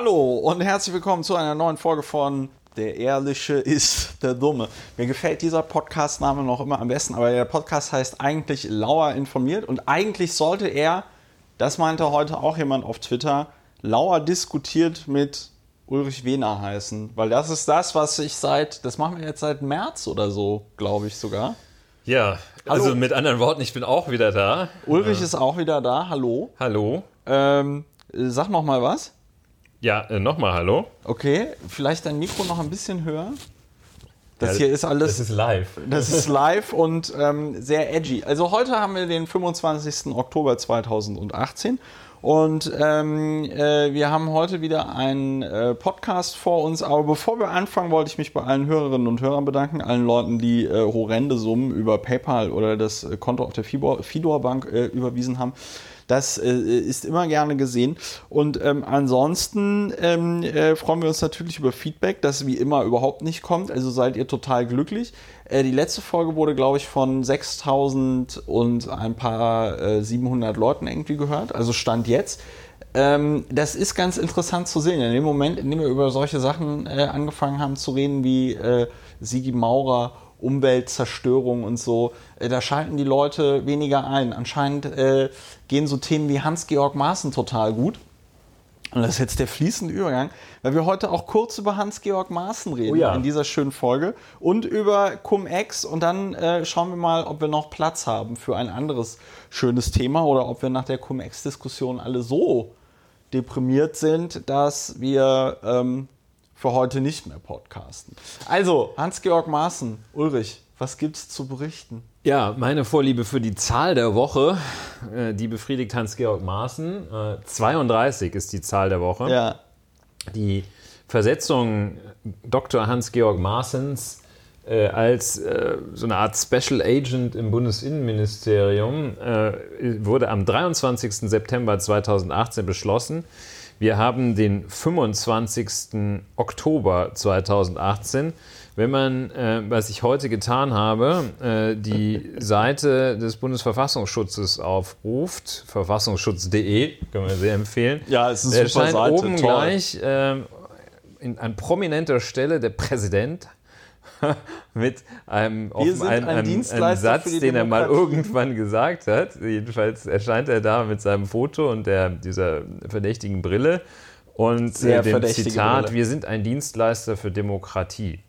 Hallo und herzlich willkommen zu einer neuen Folge von Der Ehrliche ist der Dumme. Mir gefällt dieser Podcast-Name noch immer am besten, aber der Podcast heißt eigentlich Lauer informiert und eigentlich sollte er, das meinte heute auch jemand auf Twitter, Lauer diskutiert mit Ulrich Wehner heißen, weil das ist das, was ich seit, das machen wir jetzt seit März oder so, glaube ich sogar. Ja, Hallo. also mit anderen Worten, ich bin auch wieder da. Ulrich ist auch wieder da, hallo. Hallo. Ähm, sag noch mal was. Ja, äh, nochmal Hallo. Okay, vielleicht dein Mikro noch ein bisschen höher. Das Ja, hier ist alles. Das ist live. Das ist live und ähm, sehr edgy. Also heute haben wir den 25. Oktober 2018 und ähm, äh, wir haben heute wieder einen äh, Podcast vor uns. Aber bevor wir anfangen, wollte ich mich bei allen Hörerinnen und Hörern bedanken, allen Leuten, die äh, horrende Summen über PayPal oder das äh, Konto auf der Fidor, Fidor Bank äh, überwiesen haben. Das äh, ist immer gerne gesehen. Und ähm, ansonsten ähm, äh, freuen wir uns natürlich über Feedback, das wie immer überhaupt nicht kommt. Also seid ihr total glücklich. Äh, die letzte Folge wurde, glaube ich, von 6000 und ein paar äh, 700 Leuten irgendwie gehört. Also Stand jetzt. Ähm, das ist ganz interessant zu sehen. In dem Moment, in dem wir über solche Sachen äh, angefangen haben zu reden, wie äh, Sigi Maurer Umweltzerstörung und so, äh, da schalten die Leute weniger ein. Anscheinend äh, gehen so Themen wie Hans-Georg Maaßen total gut. Und das ist jetzt der fließende Übergang, weil wir heute auch kurz über Hans-Georg Maaßen reden Oh ja. in dieser schönen Folge und über Cum-Ex und dann äh, schauen wir mal, ob wir noch Platz haben für ein anderes schönes Thema oder ob wir nach der Cum-Ex-Diskussion alle so deprimiert sind, dass wir ähm, für heute nicht mehr podcasten. Also, Hans-Georg Maaßen, Ulrich, was gibt's zu berichten? Ja, meine Vorliebe für die Zahl der Woche, äh, die befriedigt Hans-Georg Maaßen. Äh, 32 ist die Zahl der Woche. Ja, Die Versetzung Dr. Hans-Georg Maaßens äh, als äh, so eine Art Special Agent im Bundesinnenministerium äh, wurde am 23. September 2018 beschlossen. Wir haben den 25. Oktober 2018. Wenn man, äh, was ich heute getan habe, äh, die Seite des Bundesverfassungsschutzes aufruft, verfassungsschutz.de, können wir sehr empfehlen. Ja, es ist eine super Seite, oben toll. gleich in, an prominenter Stelle der Präsident mit einem, einem, ein einem, einem Satz, den er mal irgendwann gesagt hat. Jedenfalls erscheint er da mit seinem Foto und der, dieser verdächtigen Brille und äh, dem Zitat, Brille. wir sind ein Dienstleister für Demokratie.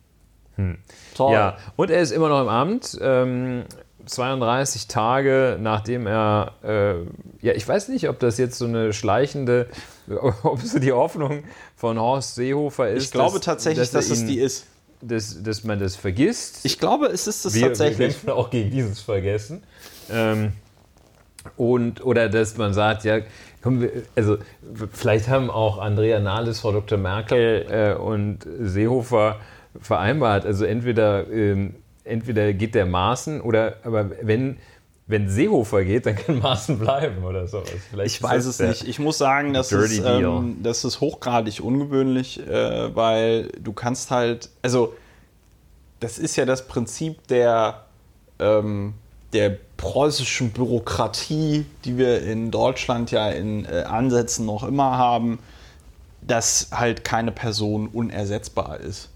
Toll. Ja, und er ist immer noch im Amt. Ähm, 32 Tage nachdem er, äh, ja, ich weiß nicht, ob das jetzt so eine schleichende, ob so die Hoffnung von Horst Seehofer ist. Ich glaube dass- tatsächlich, dass, er es die ist. Dass, dass man das vergisst. Ich glaube, es ist es wir, wir tatsächlich. kämpfen auch gegen dieses Vergessen. Ähm, und, oder dass man sagt, ja, komm, wir, also vielleicht haben auch Andrea Nahles, Frau Dr. Merkel äh, und Seehofer vereinbart, also entweder, ähm, entweder geht der Maaßen oder, aber wenn, wenn Seehofer geht, dann kann Maaßen bleiben oder sowas. Vielleicht Ich weiß es nicht. Ich muss sagen, das ist, ähm, das ist hochgradig ungewöhnlich, äh, weil du kannst halt, also das ist ja das Prinzip der, ähm, der preußischen Bürokratie, die wir in Deutschland ja in äh, Ansätzen noch immer haben, dass halt keine Person unersetzbar ist.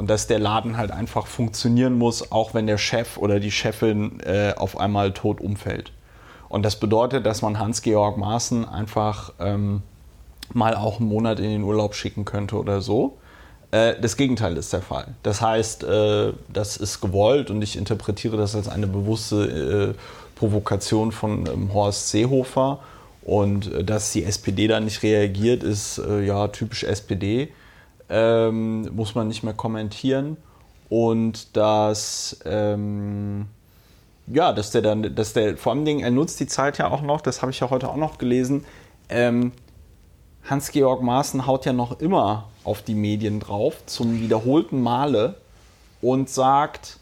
Und dass der Laden halt einfach funktionieren muss, auch wenn der Chef oder die Chefin äh, auf einmal tot umfällt. Und das bedeutet, dass man Hans-Georg Maaßen einfach ähm, mal auch einen Monat in den Urlaub schicken könnte oder so. Äh, das Gegenteil ist der Fall. Das heißt, äh, das ist gewollt und ich interpretiere das als eine bewusste äh, Provokation von ähm, Horst Seehofer. Und dass die SPD da nicht reagiert, ist ja typisch SPD. Ähm, muss man nicht mehr kommentieren. Und dass, ähm, ja, dass der dann, dass der, vor allem Dingen, er nutzt die Zeit ja auch noch, das habe ich ja heute auch noch gelesen, ähm, Hans-Georg Maaßen haut ja noch immer auf die Medien drauf, zum wiederholten Male, und sagt,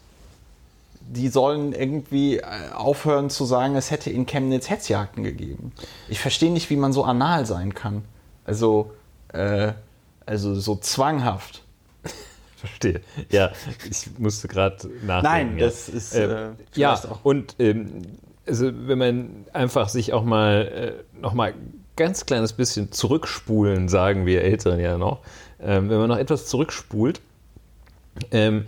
die sollen irgendwie äh, aufhören zu sagen, es hätte in Chemnitz Hetzjagden gegeben. Ich verstehe nicht, wie man so anal sein kann. Also, äh, also so zwanghaft. Verstehe. Ja, ich musste gerade nachdenken. Nein, ja. das ist Äh, äh, ja, auch. und ähm, also wenn man einfach sich auch mal äh, noch mal ganz kleines bisschen zurückspulen, sagen wir Älteren ja noch, ähm, wenn man noch etwas zurückspult, ähm,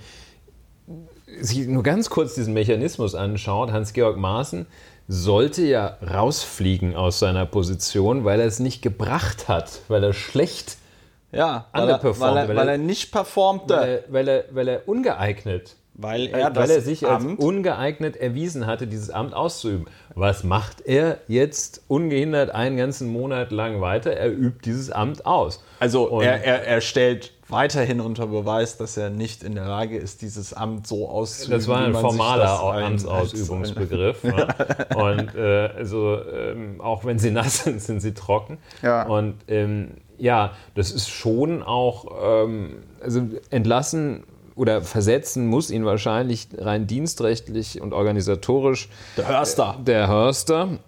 sich nur ganz kurz diesen Mechanismus anschaut, Hans-Georg Maaßen sollte ja rausfliegen aus seiner Position, weil er es nicht gebracht hat, weil er schlecht ja, weil er, weil, er, weil er nicht performte. Weil er, weil er, weil er ungeeignet weil er, weil er sich Amt als ungeeignet erwiesen hatte, dieses Amt auszuüben. Was macht er jetzt ungehindert einen ganzen Monat lang weiter? Er übt dieses Amt aus. Also er, er, er stellt weiterhin unter Beweis, dass er nicht in der Lage ist, dieses Amt so auszuüben. Das war ein formaler Amtsausübungsbegriff. ja. Und äh, also ähm, auch wenn sie nass sind, sind sie trocken. Ja. Und ähm, ja, das ist schon auch ähm, also entlassen oder versetzen muss ihn wahrscheinlich rein dienstrechtlich und organisatorisch der Hörster. Der Hörster.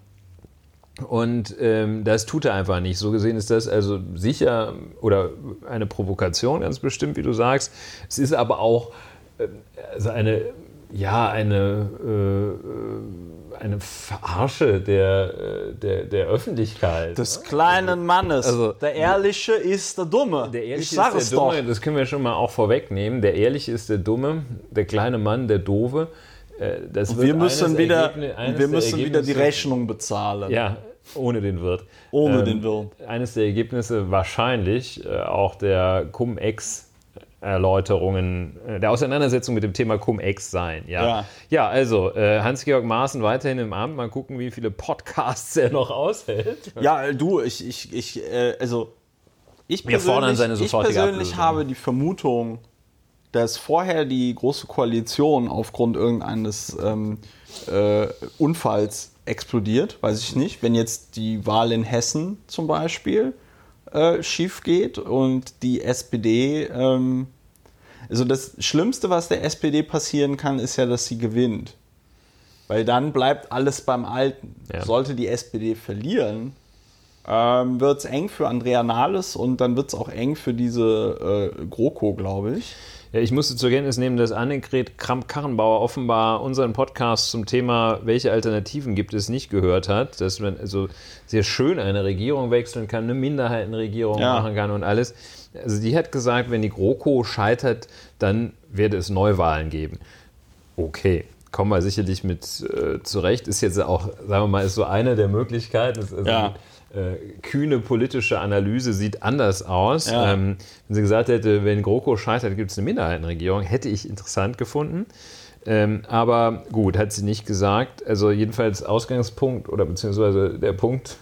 Und ähm, das tut er einfach nicht. So gesehen ist das also sicher oder eine Provokation, ganz bestimmt, wie du sagst. Es ist aber auch äh, also eine, ja, eine, äh, eine Verarsche der, äh, der, der Öffentlichkeit. Des ne? kleinen also, Mannes. Also, der Ehrliche ist der Dumme. Der Ehrliche ich ist der Dumme, doch. das können wir schon mal auch vorwegnehmen. Der Ehrliche ist der Dumme, der kleine Mann der Dove. Äh, das wir müssen, wieder, wir müssen wieder die Rechnung bezahlen. Ja, ohne den Wirt. Ohne ähm, den Wirt. Eines der Ergebnisse wahrscheinlich äh, auch der Cum-Ex Erläuterungen äh, der Auseinandersetzung mit dem Thema Cum-Ex sein. Ja, ja. ja also äh, Hans-Georg Maaßen weiterhin im Amt. Mal gucken, wie viele Podcasts er noch aushält. Ja, du, ich, ich, ich äh, also ich Wir sofortige Ich persönlich habe die Vermutung, dass vorher die Große Koalition aufgrund irgendeines ähm, äh, Unfalls explodiert, weiß ich nicht. Wenn jetzt die Wahl in Hessen zum Beispiel äh, schief geht und die SPD, ähm, also das Schlimmste, was der SPD passieren kann, ist ja, dass sie gewinnt. Weil dann bleibt alles beim Alten. Ja. Sollte die SPD verlieren, ähm, wird es eng für Andrea Nahles und dann wird es auch eng für diese äh, GroKo, glaube ich. Ja, ich musste zur Kenntnis nehmen, dass Annegret Kramp-Karrenbauer offenbar unseren Podcast zum Thema, welche Alternativen gibt es, nicht gehört hat. Dass man also sehr schön eine Regierung wechseln kann, eine Minderheitenregierung ja. machen kann und alles. Also die hat gesagt, wenn die GroKo scheitert, dann werde es Neuwahlen geben. Okay, kommen wir sicherlich mit äh, zurecht. Ist jetzt auch, sagen wir mal, ist so eine der Möglichkeiten. Also ja kühne politische Analyse sieht anders aus. Ja. Ähm, wenn sie gesagt hätte, wenn GroKo scheitert, gibt es eine Minderheitenregierung, hätte ich interessant gefunden. Ähm, aber gut, hat sie nicht gesagt. Also jedenfalls Ausgangspunkt oder beziehungsweise der Punkt,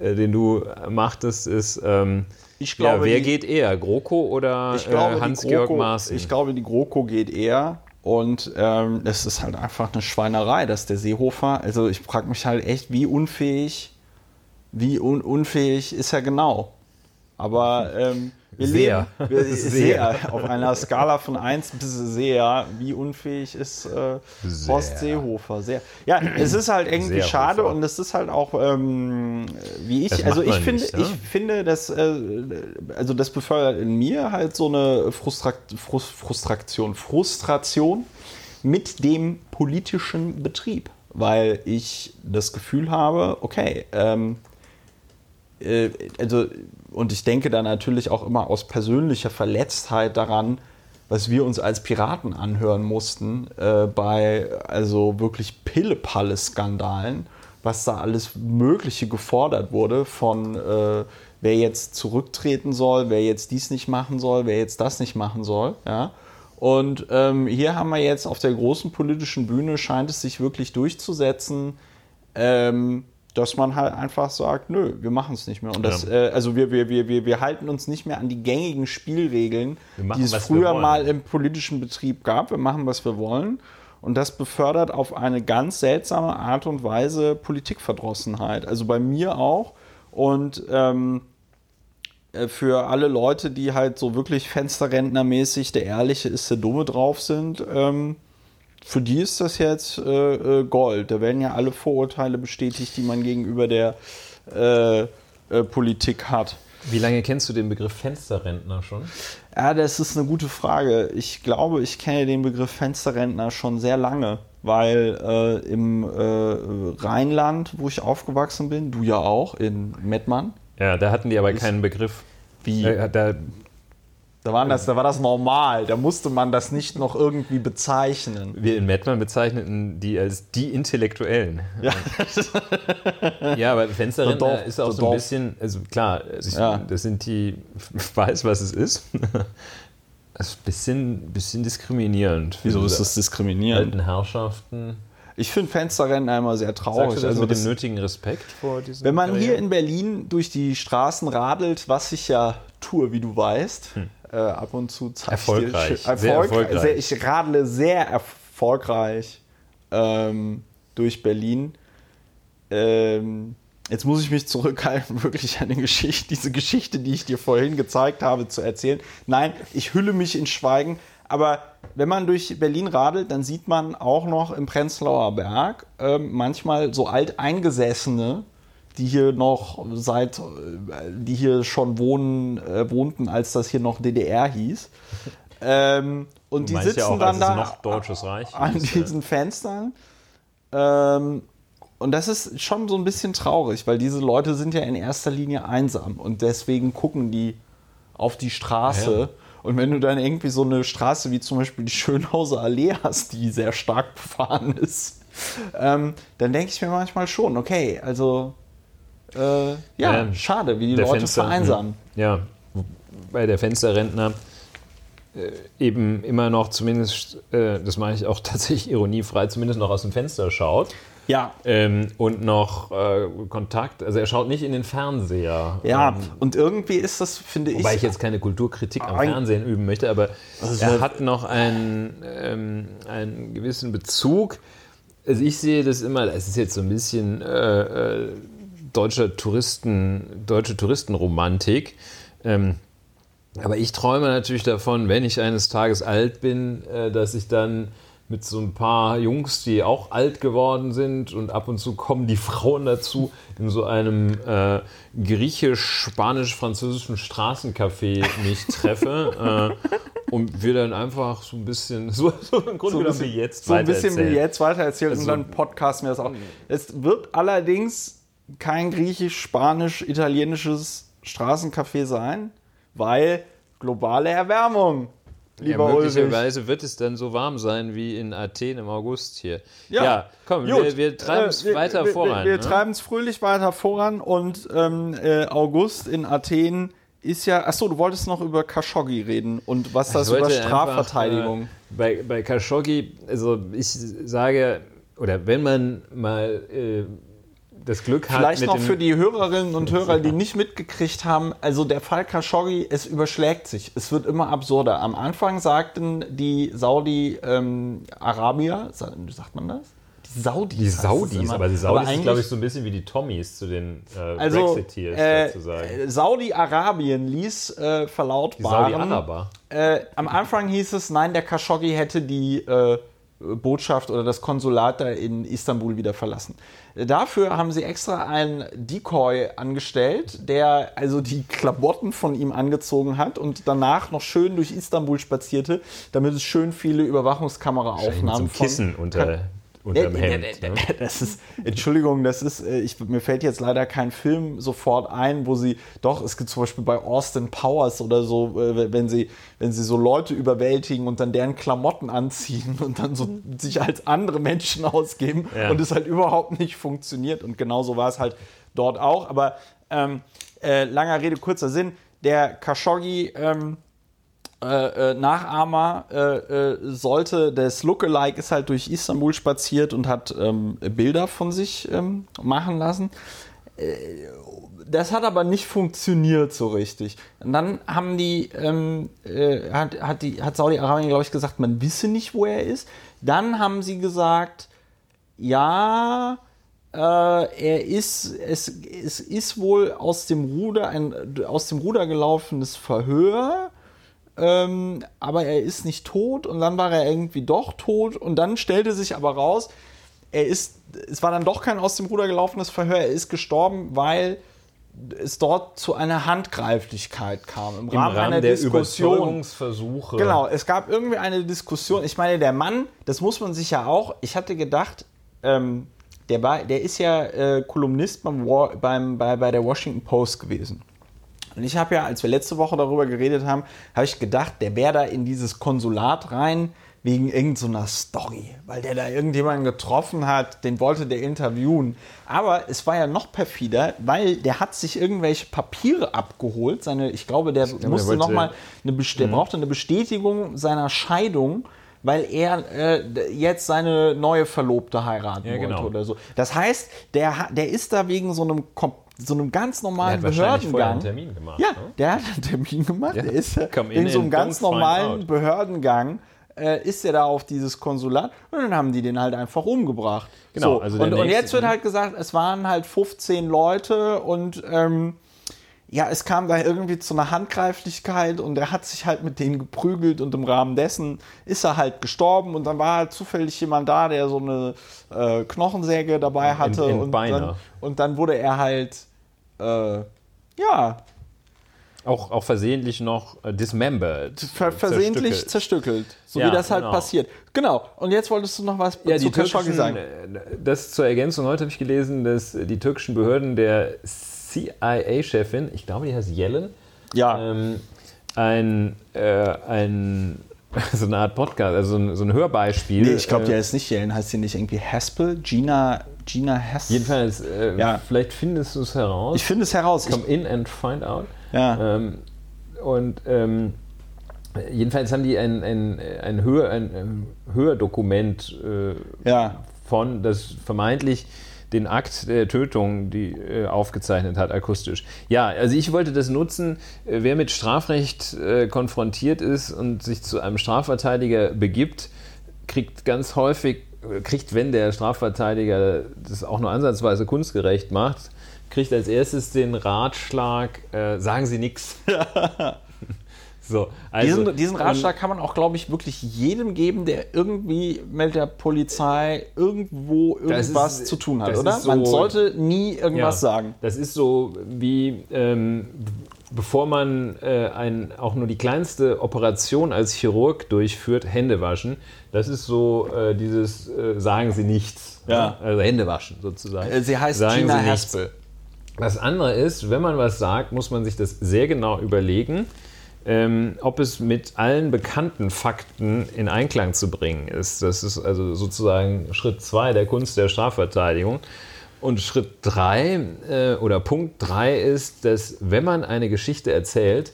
äh, den du machtest, ist, ähm, ich glaube, ja, wer die, geht eher, GroKo oder äh, Hans-Georg Maaßen? Ich glaube, die GroKo geht eher. Und ähm, es ist halt einfach eine Schweinerei, dass der Seehofer, also ich frage mich halt echt, wie unfähig wie un unfähig ist er genau. Aber ähm, wir sehr. leben wir, sehr. Auf einer Skala von 1 bis sehr. Wie unfähig ist äh, Horst Seehofer? Sehr. Ja, es ist halt irgendwie sehr schade und es ist halt auch, ähm, wie ich, also ich finde, nicht, ne? ich finde, dass, äh, also das befördert in mir halt so eine Frustrat Frust Frustration, Frustration mit dem politischen Betrieb, weil ich das Gefühl habe, okay, ähm, äh, also, und ich denke da natürlich auch immer aus persönlicher Verletztheit daran, was wir uns als Piraten anhören mussten äh, bei also wirklich Pille-Palle-Skandalen, was da alles Mögliche gefordert wurde von äh, wer jetzt zurücktreten soll, wer jetzt dies nicht machen soll, wer jetzt das nicht machen soll. Ja? Und ähm, hier haben wir jetzt auf der großen politischen Bühne scheint es sich wirklich durchzusetzen. Ähm, dass man halt einfach sagt, nö, wir machen es nicht mehr. Und das, ja. äh, also wir, wir, wir, wir, wir halten uns nicht mehr an die gängigen Spielregeln, machen, die es früher mal im politischen Betrieb gab. Wir machen, was wir wollen. Und das befördert auf eine ganz seltsame Art und Weise Politikverdrossenheit. Also bei mir auch. Und ähm, äh, für alle Leute, die halt so wirklich Fensterrentnermäßig der Ehrliche ist der Dumme drauf sind, ähm, für die ist das jetzt äh, äh, Gold. Da werden ja alle Vorurteile bestätigt, die man gegenüber der äh, äh, Politik hat. Wie lange kennst du den Begriff Fensterrentner schon? Ja, das ist eine gute Frage. Ich glaube, ich kenne den Begriff Fensterrentner schon sehr lange, weil äh, im äh, Rheinland, wo ich aufgewachsen bin, du ja auch, in Mettmann, Ja, da hatten die aber keinen Begriff. Wie? Äh, da, Da, waren das, da war das normal. Da musste man das nicht noch irgendwie bezeichnen. wir in Mettmann bezeichneten die als die Intellektuellen. Ja. Ja, aber Der Dorf- ist auch so ein Dorf- bisschen, also klar, also Ja. das sind die, ich weiß, was es ist. Das ist ein bisschen, bisschen diskriminierend. Wieso ist das diskriminierend? Alten Herrschaften. Ich finde Fensterrennen einmal sehr Sagst traurig. du das Also mit das, dem nötigen Respekt vor diesen wenn man hier Karrieren? in Berlin durch die Straßen radelt, was ich ja tue, wie du weißt, äh, ab und zu zeige ich dir- Erfolgreich. Erfolg, Sehr erfolgreich. Sehr, ich radle sehr erfolgreich ähm, durch Berlin. Ähm, jetzt muss ich mich zurückhalten, wirklich eine Geschichte, diese Geschichte, die ich dir vorhin gezeigt habe, zu erzählen. Nein, ich hülle mich in Schweigen. Aber wenn man durch Berlin radelt, dann sieht man auch noch im Prenzlauer Berg ähm, manchmal so alteingesessene, die hier noch seit, die hier schon wohnen, äh, wohnten, als das hier noch DDR hieß. Ähm, und die sitzen ja auch, dann als es da noch Deutsches Reich an ja. diesen Fenstern. Ähm, und das ist schon so ein bisschen traurig, weil diese Leute sind ja in erster Linie einsam und deswegen gucken die auf die Straße. Ja. Und wenn du dann irgendwie so eine Straße wie zum Beispiel die Schönhauser Allee hast, die sehr stark befahren ist, ähm, dann denke ich mir manchmal schon, okay, also äh, ja, Ja, schade, wie die Leute Fenster- vereinsamen. Ja, bei der Fensterrentner äh, eben immer noch zumindest, äh, das mache ich auch tatsächlich ironiefrei, zumindest noch aus dem Fenster schaut. Ja, Ähm, und noch äh, Kontakt, also er schaut nicht in den Fernseher. ja, Ähm, und irgendwie ist das, finde ich, Wobei ich jetzt keine Kulturkritik am Fernsehen üben möchte, aber Also er hat noch einen, ähm, einen gewissen Bezug. Also ich sehe das immer, es ist jetzt so ein bisschen äh, deutscher Touristen, deutsche Touristenromantik. Ähm, aber ich träume natürlich davon, wenn ich eines Tages alt bin, äh, dass ich dann mit so ein paar Jungs, die auch alt geworden sind und ab und zu kommen die Frauen dazu, in so einem äh, griechisch-spanisch-französischen Straßencafé mich treffe äh, und wir dann einfach so ein bisschen, so, so im Grunde so ein genommen bisschen, wie jetzt so ein bisschen weitererzählen. wie jetzt weitererzählt Also- und dann podcasten wir das auch. Es wird allerdings kein griechisch-spanisch-italienisches Straßencafé sein, weil globale Erwärmung, Ja, lieber Ulrich. möglicherweise wird es dann so warm sein wie in Athen im August hier. Ja, Ja, komm, Gut. wir, wir treiben es Äh, weiter wir, voran. Wir, wir ne? treiben es fröhlich weiter voran und ähm, äh, August in Athen ist ja. Achso, du wolltest noch über Khashoggi reden und was das über Strafverteidigung. Einfach, äh, bei, bei Khashoggi, also ich sage, oder wenn man mal äh, das Glück hat, Vielleicht noch für die Hörerinnen und Hörer, die nicht mitgekriegt haben, also der Fall Khashoggi, es überschlägt sich. Es wird immer absurder. Am Anfang sagten die Saudi-Arabier, sagt man das? Die Saudis. die Saudis, aber die Saudis sind, eigentlich- glaube ich, so ein bisschen wie die Tommies zu den äh, also, Brexiteers äh, sozusagen. äh, Saudi-Arabien ließ äh, Die verlautbaren. Saudi-Araber. Äh, am Anfang hieß es, nein, der Khashoggi hätte die äh, Botschaft oder das Konsulat da in Istanbul wieder verlassen. Dafür haben sie extra einen Decoy angestellt, der also die Klamotten von ihm angezogen hat und danach noch schön durch Istanbul spazierte, damit es schön viele Überwachungskameraaufnahmen Zum Kissen unter, unterm ja, Hemd. ja, Ne? Das ist, Entschuldigung, das ist, äh, ich, mir fällt jetzt leider kein Film sofort ein, wo sie, doch, es gibt zum Beispiel bei Austin Powers oder so, äh, wenn sie, wenn sie so Leute überwältigen und dann deren Klamotten anziehen und dann so sich als andere Menschen ausgeben Ja. und es halt überhaupt nicht funktioniert. Und genauso war es halt dort auch. Aber ähm, äh, langer Rede, kurzer Sinn, der Khashoggi, ähm, äh, äh, Nachahmer äh, äh, sollte, das Lookalike ist halt durch Istanbul spaziert und hat ähm, Bilder von sich ähm, machen lassen. Äh, Das hat aber nicht funktioniert so richtig. Und dann haben die, ähm, äh, hat, hat, die, hat Saudi-Arabien, glaube ich, gesagt, man wisse nicht, wo er ist. Dann haben sie gesagt, ja, er ist, es, es ist wohl aus dem Ruder, ein aus dem Ruder gelaufenes Verhör, ähm, aber er ist nicht tot und dann war er irgendwie doch tot und dann stellte sich aber raus, er ist, es war dann doch kein aus dem Ruder gelaufenes Verhör, er ist gestorben, weil es dort zu einer Handgreiflichkeit kam. Im, Im Rahmen, Rahmen einer der Diskussion. Überzeugungsversuche. Genau, es gab irgendwie eine Diskussion. Ich meine, der Mann, das muss man sich ja auch, ich hatte gedacht, ähm, der, war, der ist ja äh, Kolumnist beim, beim, bei, bei der Washington Post gewesen. Und ich habe ja, als wir letzte Woche darüber geredet haben, habe ich gedacht, der wäre da in dieses Konsulat rein wegen irgendeiner so Story, weil der da irgendjemanden getroffen hat, den wollte der interviewen. Aber es war ja noch perfider, weil der hat sich irgendwelche Papiere abgeholt. Seine, ich glaube, der ich musste noch mal eine, der mhm. brauchte eine Bestätigung seiner Scheidung weil er äh, jetzt seine neue Verlobte heiraten ja, genau. wollte oder so. Das heißt, der, der ist da wegen so einem so einem ganz normalen der hat Behördengang. Einen Termin gemacht, ja, ne? der hat einen Termin gemacht. Ja. Der ist in so einem ganz normalen Behördengang äh, ist er da auf dieses Konsulat und dann haben die den halt einfach umgebracht. Genau. So. Also und, und, jetzt wird halt gesagt, es waren halt 15 Leute und ähm, ja, es kam da irgendwie zu einer Handgreiflichkeit und er hat sich halt mit denen geprügelt und im Rahmen dessen ist er halt gestorben und dann war halt zufällig jemand da, der so eine äh, Knochensäge dabei hatte in, in und, dann, und, dann, wurde er halt äh, ja auch, auch versehentlich noch äh, dismembered. Ver versehentlich zerstückelt. zerstückelt so ja, wie das halt genau. passiert. Genau. Und jetzt wolltest du noch was ja, zu Khashoggi sagen. Äh, das zur Ergänzung. Heute habe ich gelesen, dass die türkischen Behörden der CIA-Chefin, ich glaube, die heißt Yellen, ja. Ähm, ein, äh, ein so eine Art Podcast, also so ein, so ein Hörbeispiel. Nee, ich glaube, äh, die heißt nicht Yellen, heißt sie nicht irgendwie Haspel? Gina, Gina Haspel? Jedenfalls, äh, ja. vielleicht findest du es heraus. Ich finde es heraus. Come in and find out. Ja. Ähm, und ähm, jedenfalls haben die ein, ein, ein, Hör, ein Hördokument äh, ja. von, das vermeintlich den Akt der Tötung die, äh, aufgezeichnet hat, akustisch. Ja, also ich wollte das nutzen, äh, wer mit Strafrecht äh, konfrontiert ist und sich zu einem Strafverteidiger begibt, kriegt ganz häufig, äh, kriegt, wenn der Strafverteidiger das auch nur ansatzweise kunstgerecht macht, kriegt als erstes den Ratschlag, äh, sagen Sie nichts. So, also, diesen, diesen Ratschlag kann man auch, glaube ich, wirklich jedem geben, der irgendwie mit der Polizei irgendwo irgendwas ist, zu tun hat, oder? So, man sollte nie irgendwas ja, sagen. Das ist so wie, ähm, bevor man äh, ein, auch nur die kleinste Operation als Chirurg durchführt, Hände waschen. Das ist so äh, dieses äh, Sagen Sie nichts. Ja. Also Hände waschen sozusagen. Äh, sie heißt sagen Gina Haspel. Das andere ist, wenn man was sagt, muss man sich das sehr genau überlegen ähm, ob es mit allen bekannten Fakten in Einklang zu bringen ist. Das ist also sozusagen Schritt zwei der Kunst der Strafverteidigung. Und Schritt drei äh, oder Punkt drei ist, dass wenn man eine Geschichte erzählt,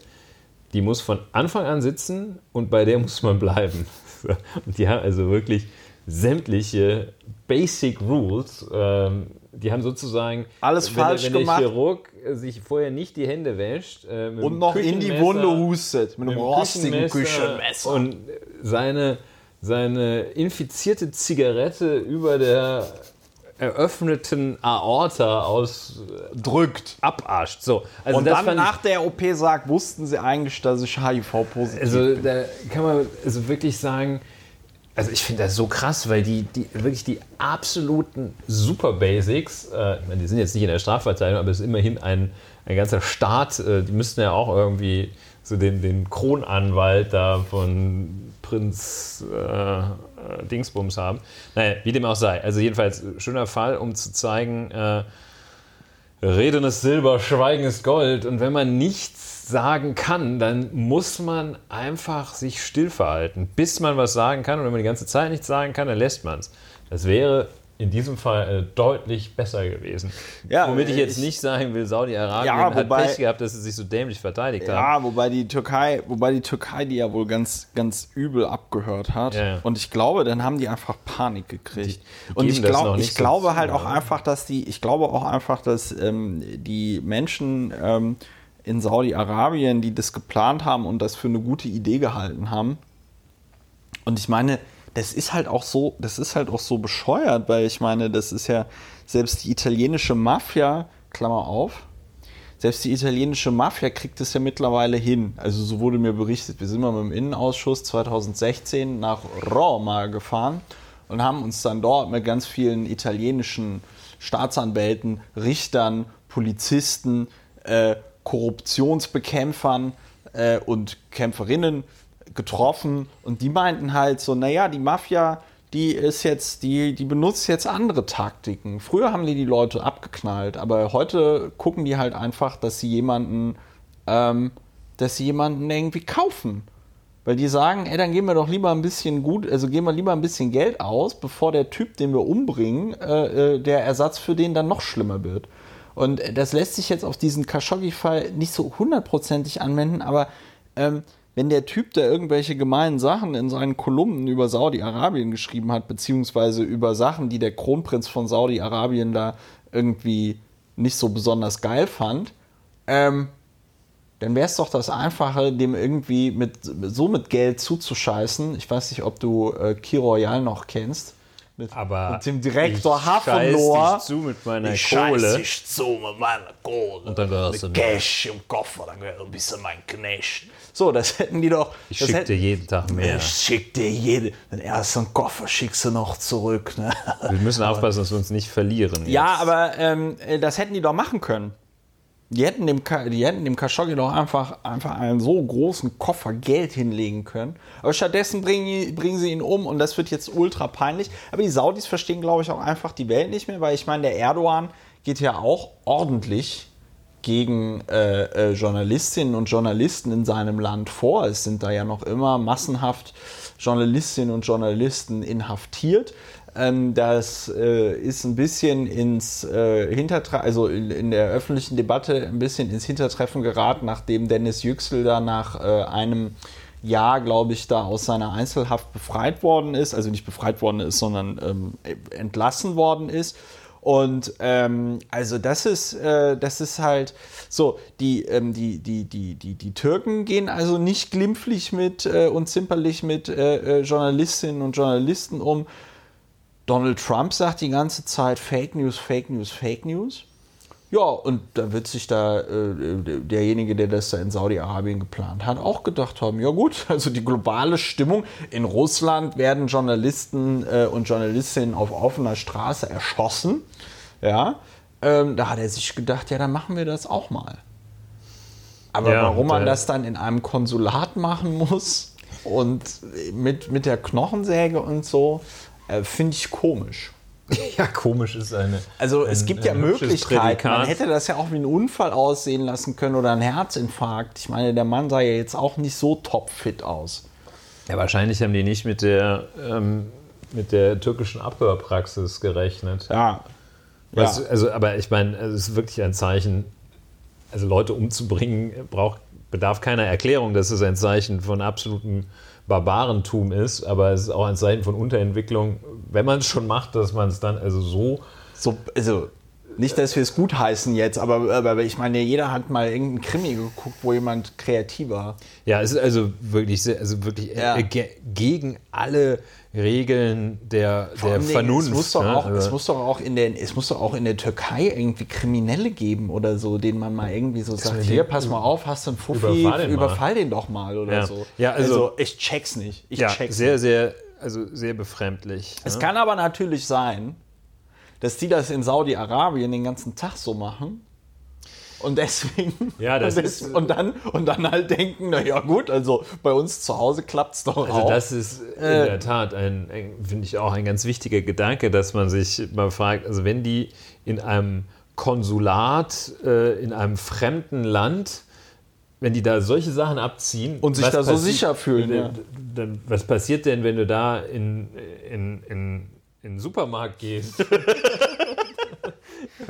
die muss von Anfang an sitzen und bei der muss man bleiben. Und die haben also wirklich sämtliche Basic Rules. Ähm, die haben sozusagen alles wenn, falsch wenn gemacht. der Chirurg sich vorher nicht die Hände wäscht äh, und noch in die Wunde hustet mit einem rostigen Küchenmesser und seine seine infizierte Zigarette über der eröffneten Aorta ausdrückt, abascht. So, also und dann nach der OP sagt, wussten sie eigentlich, dass ich HIV-positiv also, bin. Also da kann man also wirklich sagen, also ich finde das so krass, weil die, die wirklich die absoluten Super Basics, äh, meine, die sind jetzt nicht in der Strafverteidigung, aber es ist immerhin ein, ein ganzer Staat, äh, die müssten ja auch irgendwie so den, den Kronanwalt da von Prinz äh, Dingsbums haben. Naja, wie dem auch sei. Also jedenfalls schöner Fall, um zu zeigen, äh, Reden ist Silber, Schweigen ist Gold. Und wenn man nichts sagen kann, dann muss man einfach sich still verhalten, bis man was sagen kann. Und wenn man die ganze Zeit nichts sagen kann, dann lässt man es. Das wäre in diesem Fall äh, deutlich besser gewesen. Ja, Womit ich jetzt ich, nicht sagen will, Saudi-Arabien ja, hat Pech gehabt, dass sie sich so dämlich verteidigt ja, haben. Ja, wobei die Türkei, wobei die Türkei die ja wohl ganz, ganz übel abgehört hat. Ja. Und ich glaube, dann haben die einfach Panik gekriegt. Und ich, glaub, ich so glaube halt auch einfach, dass die, ich glaube auch einfach, dass ähm, die Menschen ähm, in Saudi-Arabien, die das geplant haben und das für eine gute Idee gehalten haben. Und ich meine, das ist halt auch so, das ist halt auch so bescheuert, weil ich meine, das ist ja selbst die italienische Mafia, Klammer auf, selbst die italienische Mafia kriegt es ja mittlerweile hin. Also so wurde mir berichtet. Wir sind mal mit dem Innenausschuss 2016 nach Roma gefahren und haben uns dann dort mit ganz vielen italienischen Staatsanwälten, Richtern, Polizisten, äh, Korruptionsbekämpfern äh, und Kämpferinnen getroffen und die meinten halt so, naja, die Mafia, die ist jetzt, die, die benutzt jetzt andere Taktiken. Früher haben die die Leute abgeknallt, aber heute gucken die halt einfach, dass sie jemanden, ähm, dass sie jemanden irgendwie kaufen. Weil die sagen, ey, dann geben wir doch lieber ein bisschen gut, also geben wir lieber ein bisschen Geld aus, bevor der Typ, den wir umbringen, äh, äh, der Ersatz für den dann noch schlimmer wird. Und das lässt sich jetzt auf diesen Khashoggi-Fall nicht so hundertprozentig anwenden, aber ähm, wenn der Typ da irgendwelche gemeinen Sachen in seinen Kolumnen über Saudi-Arabien geschrieben hat, beziehungsweise über Sachen, die der Kronprinz von Saudi-Arabien da irgendwie nicht so besonders geil fand, ähm, dann wäre es doch das Einfache, dem irgendwie mit, so mit Geld zuzuscheißen. Ich weiß nicht, ob du äh, Key Royal noch kennst. Mit, Aber mit dem Direktor ich Hafenlohr. dich zu mit meiner Ich Kohle. dich zu mit meiner Kohle. Und dann gehörst du mit mir. Cash im Koffer, dann gehört ein bisschen mein Knecht. So, das hätten die doch. Ich das schicke hätten- dir jeden Tag mehr. Ich schick dir jede, den ersten Koffer schickst du noch zurück. Ne? Wir müssen aufpassen, dass wir uns nicht verlieren. Ja, jetzt. aber ähm, äh, das hätten die doch machen können. Die hätten dem, die hätten dem Khashoggi doch einfach, einfach einen so großen Koffer Geld hinlegen können. Aber stattdessen bringen, bringen sie ihn um und das wird jetzt ultra peinlich. Aber die Saudis verstehen, glaube ich, auch einfach die Welt nicht mehr, weil ich meine, der Erdogan geht ja auch ordentlich gegen äh, äh, Journalistinnen und Journalisten in seinem Land vor. Es sind da ja noch immer massenhaft Journalistinnen und Journalisten inhaftiert. Ähm, das äh, ist ein bisschen ins äh, Hintertreffen, also in, in der öffentlichen Debatte ein bisschen ins Hintertreffen geraten, nachdem Dennis Yüksel da nach äh, einem Jahr, glaube ich, da aus seiner Einzelhaft befreit worden ist. Also nicht befreit worden ist, sondern ähm, entlassen worden ist. Und ähm, also das ist, äh, das ist halt so, die, ähm, die, die, die, die, die Türken gehen also nicht glimpflich mit äh, und zimperlich mit äh, äh, Journalistinnen und Journalisten um. Donald Trump sagt die ganze Zeit Fake News, Fake News, Fake News. Ja, und da wird sich da äh, derjenige, der das da in Saudi-Arabien geplant hat, auch gedacht haben, ja gut, also die globale Stimmung in Russland werden Journalisten äh, und Journalistinnen auf offener Straße erschossen. Ja, ähm, da hat er sich gedacht, ja, dann machen wir das auch mal. Aber Ja, warum man äh, das dann in einem Konsulat machen muss und mit, mit der Knochensäge und so, äh, finde ich komisch. ja, komisch ist eine. Also es ein- gibt ja Möglichkeiten. Man hätte das ja auch wie ein Unfall aussehen lassen können oder ein Herzinfarkt. Ich meine, der Mann sah ja jetzt auch nicht so topfit aus. Ja, wahrscheinlich haben die nicht mit der, ähm, mit der türkischen Abhörpraxis gerechnet. Ja. Was, Ja. Also, aber ich meine, es ist wirklich ein Zeichen, also Leute umzubringen, braucht, bedarf keiner Erklärung, dass es ein Zeichen von absolutem Barbarentum ist, aber es ist auch ein Zeichen von Unterentwicklung, wenn man es schon macht, dass man es dann also so So, also nicht, dass wir es gut heißen jetzt, aber, aber ich meine, jeder hat mal irgendeinen Krimi geguckt, wo jemand kreativ war. Ja, es ist also wirklich sehr, also wirklich Ja. äh, ge gegen alle Regeln der, der Vernunft. Es muss, doch ne? auch, es, Also- muss doch auch in der, es muss doch auch in der Türkei irgendwie Kriminelle geben oder so, denen man mal irgendwie so sagt, hier, pass mal auf, hast du einen Fuffi, Überfahr den überfall den doch mal oder Ja. so. Ja, also- ich check's nicht. Ich ja, check's sehr, nicht. sehr, also sehr befremdlich. Es ne? kann aber natürlich sein, dass die das in Saudi-Arabien den ganzen Tag so machen. Und deswegen. Ja, das und, ist- und dann und dann halt denken, na ja gut, also bei uns zu Hause klappt's doch Also auch. das ist in Äh. der Tat ein, ein finde ich auch ein ganz wichtiger Gedanke, dass man sich mal fragt, also wenn die in einem Konsulat äh, in einem fremden Land, wenn die da solche Sachen abziehen Und sich da so sicher fühlen, dann- ja. dann, was passiert denn, wenn du da in, in, in, in den Supermarkt gehst?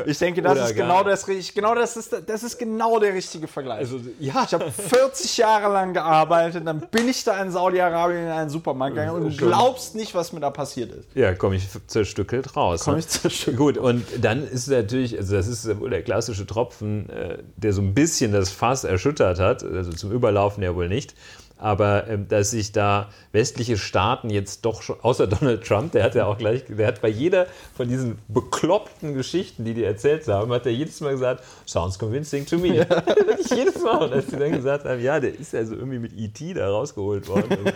ich denke, das Oder ist genau das genau das ist das ist genau der richtige Vergleich. Also ja, ich habe 40 Jahre lang gearbeitet, dann bin ich da in Saudi-Arabien in einen Supermarkt gegangen und du Schon. glaubst nicht, was mir da passiert ist. Ja, komme ich zerstückelt raus. Komm ne? ich zerstückelt Gut, und dann ist natürlich, also das ist wohl der klassische Tropfen, äh, der so ein bisschen das Fass erschüttert hat, also zum Überlaufen ja wohl nicht, aber ähm, dass sich da westliche Staaten jetzt doch schon, außer Donald Trump, der hat ja auch gleich, der hat bei jeder von diesen bekloppten Geschichten, die die erzählt haben, hat er jedes Mal gesagt, sounds convincing to me. Wirklich jedes Mal. Und als sie dann gesagt haben, ja, der ist also irgendwie mit E.T. da rausgeholt worden.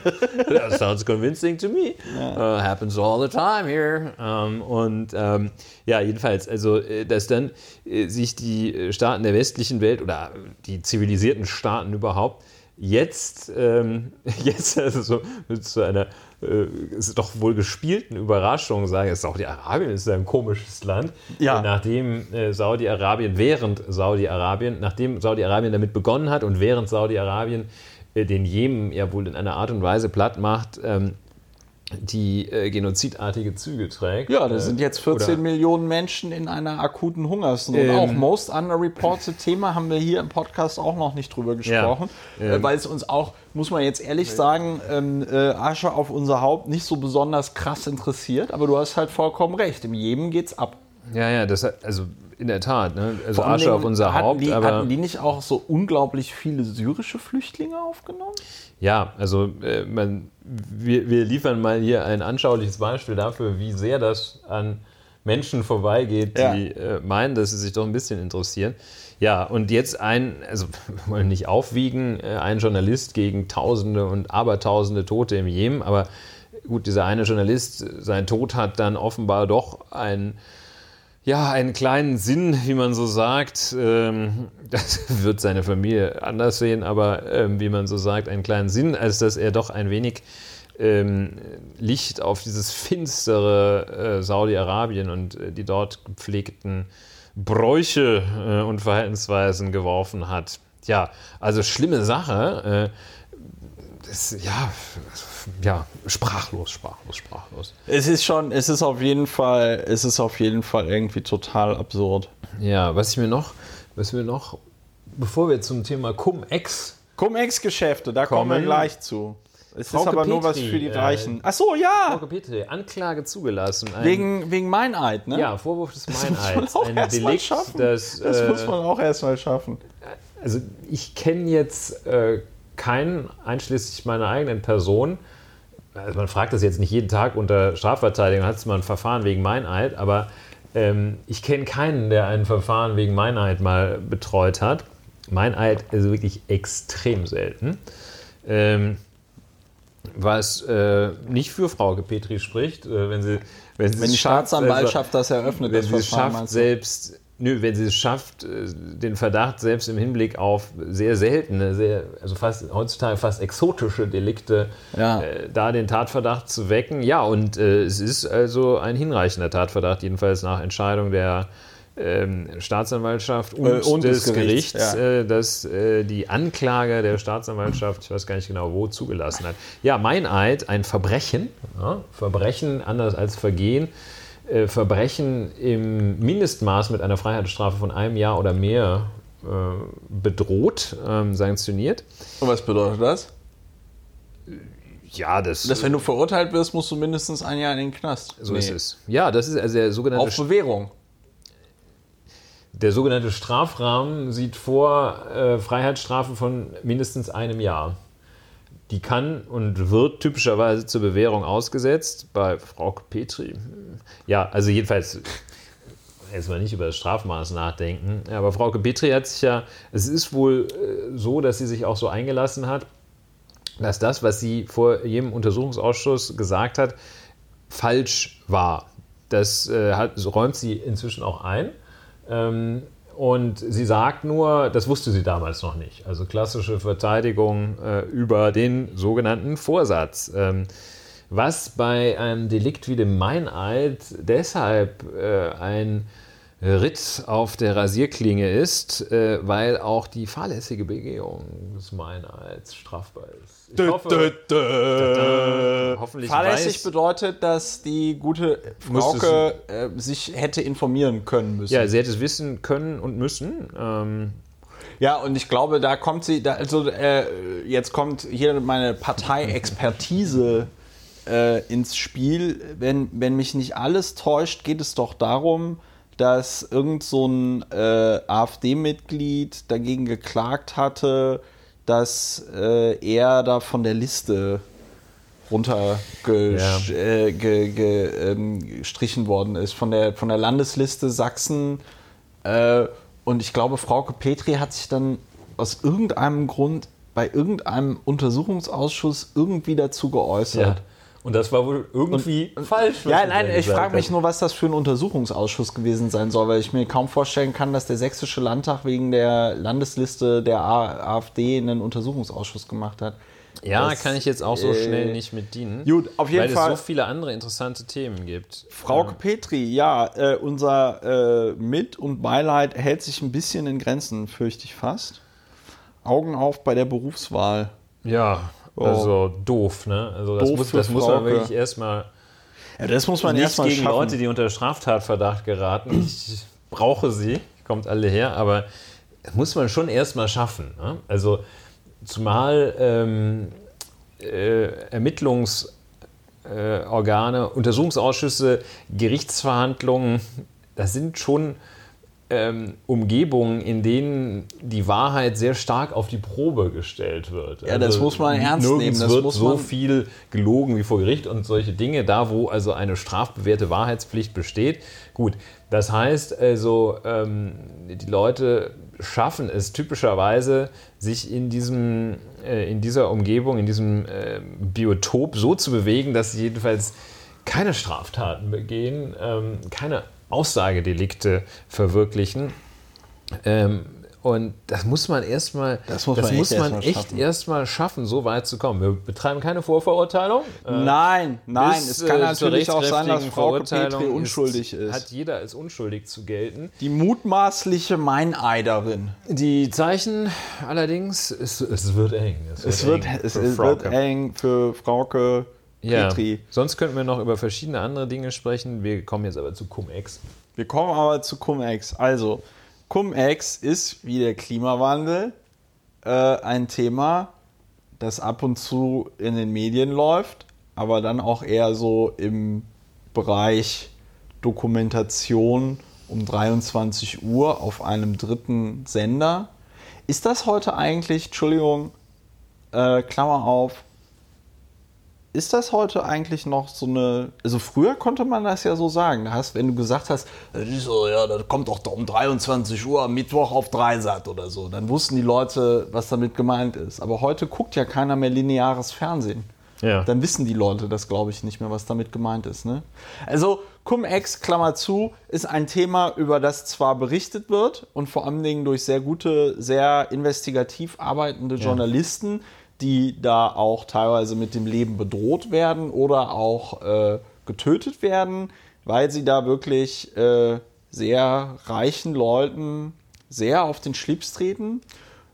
Ja, sounds convincing to me. Uh, happens all the time here. Ähm, und ähm, ja, jedenfalls, also, äh, dass dann äh, sich die äh, Staaten der westlichen Welt oder die zivilisierten Staaten überhaupt jetzt, ähm, jetzt also so so einer äh, doch wohl gespielten Überraschung sagen, Saudi-Arabien ist ein komisches Land. Ja. Nachdem äh, Saudi-Arabien, während Saudi-Arabien, nachdem Saudi-Arabien damit begonnen hat und während Saudi-Arabien äh, den Jemen ja wohl in einer Art und Weise platt macht, ähm, die äh, genozidartige Züge trägt. Ja, da sind jetzt 14 oder- Millionen Menschen in einer akuten Hungersnot. Ähm. auch most underreported Thema haben wir hier im Podcast auch noch nicht drüber gesprochen, Ja. äh, weil es uns auch, muss man jetzt ehrlich sagen, ähm, äh, Asche auf unser Haupt nicht so besonders krass interessiert. Aber du hast halt vollkommen recht. Im Jemen geht's ab. Ja, ja, das hat, also in der Tat, ne? also Vor Asche auf unser hatten Haupt, die, aber hatten die nicht auch so unglaublich viele syrische Flüchtlinge aufgenommen? ja, also äh, man, wir, wir liefern mal hier ein anschauliches Beispiel dafür, wie sehr das an Menschen vorbeigeht, Ja. die äh, meinen, dass sie sich doch ein bisschen interessieren. Ja, und jetzt ein, also wir wollen nicht aufwiegen, äh, ein Journalist gegen Tausende und Abertausende Tote im Jemen, aber gut, dieser eine Journalist, sein Tod hat dann offenbar doch ein ja, einen kleinen Sinn, wie man so sagt. Ähm, das wird seine Familie anders sehen, aber ähm, wie man so sagt, einen kleinen Sinn, als dass er doch ein wenig ähm, Licht auf dieses finstere äh, Saudi-Arabien und äh, die dort gepflegten Bräuche äh, und Verhaltensweisen geworfen hat. Ja, also schlimme Sache. Äh, das, ja, ja, sprachlos, sprachlos, sprachlos. Es ist schon, es ist auf jeden Fall, es ist auf jeden Fall irgendwie total absurd. Ja, was ich mir noch, was wir noch, bevor wir zum Thema Cum-Ex, Cum-Ex-Geschäfte, da kommen wir Kommen. gleich zu. Es Frauke ist aber nur was Petri, für die äh, Reichen. Ach so, ja! Frauke Petri, Anklage zugelassen. Ein, Wegen, wegen Meineid, ne? ja, Vorwurf des muss man Meineids. auch Ein erst mal Delikt, schaffen. das, Das äh, muss man auch erstmal schaffen. also ich kenne jetzt äh, keinen, einschließlich meiner eigenen Person, also man fragt das jetzt nicht jeden Tag unter Strafverteidigung, hat es mal ein Verfahren wegen Meineid, aber ähm, ich kenne keinen, der ein Verfahren wegen Meineid mal betreut hat. Meineid ist wirklich extrem selten. Ähm, was äh, nicht für Frau Petri spricht, äh, wenn sie wenn, Wenn die es schafft, Staatsanwaltschaft das eröffnet, wenn das sie es schafft, selbst, nö, wenn sie es schafft, äh, den Verdacht selbst im Hinblick auf sehr seltene, sehr, also fast heutzutage fast exotische Delikte, Ja. äh, da den Tatverdacht zu wecken. Ja, und äh, es ist also ein hinreichender Tatverdacht, jedenfalls nach Entscheidung der ähm, Staatsanwaltschaft und, Äh, und des, des Gerichts, Gerichts, ja. äh, dass äh, die Anklage der Staatsanwaltschaft, ich weiß gar nicht genau wo, zugelassen hat. Ja, Meineid, ein Verbrechen, ja, Verbrechen anders als Vergehen, äh, Verbrechen im Mindestmaß mit einer Freiheitsstrafe von einem Jahr oder mehr äh, bedroht, ähm, sanktioniert. Und was bedeutet das? Ja, das, Dass wenn du verurteilt wirst, musst du mindestens ein Jahr in den Knast. so Nee. ist es. Ja, das ist also der sogenannte, Auf Bewährung. der sogenannte Strafrahmen sieht vor äh, Freiheitsstrafe von mindestens einem Jahr. Die kann und wird typischerweise zur Bewährung ausgesetzt. Bei Frau Petri, ja, also jedenfalls jetzt mal nicht über das Strafmaß nachdenken. Aber Frau Petri hat sich ja, es ist wohl äh, so, dass sie sich auch so eingelassen hat, dass das, was sie vor jedem Untersuchungsausschuss gesagt hat, falsch war. Das äh, hat, räumt sie inzwischen auch ein. Ähm, und sie sagt nur, das wusste sie damals noch nicht. Also klassische Verteidigung äh, über den sogenannten Vorsatz. Ähm, was bei einem Delikt wie dem Meineid deshalb äh, ein Ritt auf der Rasierklinge ist, äh, weil auch die fahrlässige Begehung des Meineids strafbar ist. Ich hoffe, Tada. hoffentlich Fahrlässig weiß, bedeutet, dass die gute Frauke äh, sich hätte informieren können müssen. ja, sie hätte es wissen können und müssen. Ähm, Ja, und ich glaube, da kommt sie, da, also äh, jetzt kommt hier meine Parteiexpertise äh, ins Spiel. Wenn, wenn mich nicht alles täuscht, geht es doch darum, dass irgend so ein äh, AfD-Mitglied dagegen geklagt hatte, dass äh, er da von der Liste runtergestrichen äh, ge, ge, ähm, gestrichen worden ist, von der, von der Landesliste Sachsen. Äh, und ich glaube, Frauke Petri hat sich dann aus irgendeinem Grund bei irgendeinem Untersuchungsausschuss irgendwie dazu geäußert. Ja. Und das war wohl irgendwie falsch. was Ja, nein, ich frage mich nur, was das für ein Untersuchungsausschuss gewesen sein soll, weil ich mir kaum vorstellen kann, dass der sächsische Landtag wegen der Landesliste der AfD einen Untersuchungsausschuss gemacht hat. Ja, Das, kann ich jetzt auch so äh, schnell nicht mit dienen. gut, auf jeden weil Fall- es so viele andere interessante Themen gibt. Frauke Petri, ja, äh, unser äh, Mit- und Beileid hält sich ein bisschen in Grenzen, fürchte ich fast. Augen auf bei der Berufswahl. Ja, also doof, ne? Also das, Doof muss, das muss man wirklich erstmal Ja, das muss man nicht erstmal gegen schaffen. Leute, die unter Straftatverdacht geraten. Ich brauche sie, kommt alle her, aber das muss man schon erstmal schaffen. Ne? Also zumal ähm, äh, Ermittlungsorgane, äh, Untersuchungsausschüsse, Gerichtsverhandlungen, das sind schon ähm, Umgebungen, in denen die Wahrheit sehr stark auf die Probe gestellt wird. Also Ja, das muss man ernst nehmen, das wird so viel gelogen wie vor Gericht und solche Dinge, da wo also eine strafbewährte Wahrheitspflicht besteht. Gut, das heißt also, ähm, die Leute schaffen es typischerweise, sich in, diesem, äh, in dieser Umgebung, in diesem äh, Biotop so zu bewegen, dass sie jedenfalls keine Straftaten begehen, ähm, keine Aussagedelikte verwirklichen. Ähm, und das muss man erstmal, Das muss man echt muss man erstmal echt schaffen. erstmal schaffen, so weit zu kommen. Wir betreiben keine Vorverurteilung. Äh, Nein, nein, bis, es kann äh, natürlich auch sein, dass Frauke Petri unschuldig ist. Hat jeder als unschuldig zu gelten. Die mutmaßliche Meineiderin. Die Zeichen allerdings, es, es wird eng. Es wird, eng es, für es wird eng für Frauke Ja, Petri. sonst könnten wir noch über verschiedene andere Dinge sprechen. Wir kommen jetzt aber zu Cum-Ex. Wir kommen aber zu Cum-Ex. Also, Cum-Ex ist wie der Klimawandel äh, ein Thema, das ab und zu in den Medien läuft, aber dann auch eher so im Bereich Dokumentation um 23 Uhr auf einem dritten Sender. Ist das heute eigentlich, Entschuldigung, äh, Klammer auf, ist das heute eigentlich noch so eine. Also früher konnte man das ja so sagen. Hast, wenn du gesagt hast, so, ja, das kommt doch um 23 Uhr am Mittwoch auf Dreisat oder so, dann wussten die Leute, was damit gemeint ist. Aber heute guckt ja keiner mehr lineares Fernsehen. Ja. Dann wissen die Leute das, glaube ich, nicht mehr, was damit gemeint ist. Ne? Also Cum-Ex, Klammer zu, ist ein Thema, über das zwar berichtet wird und vor allen Dingen durch sehr gute, sehr investigativ arbeitende Journalisten, die da auch teilweise mit dem Leben bedroht werden oder auch äh, getötet werden, weil sie da wirklich äh, sehr reichen Leuten sehr auf den Schlips treten.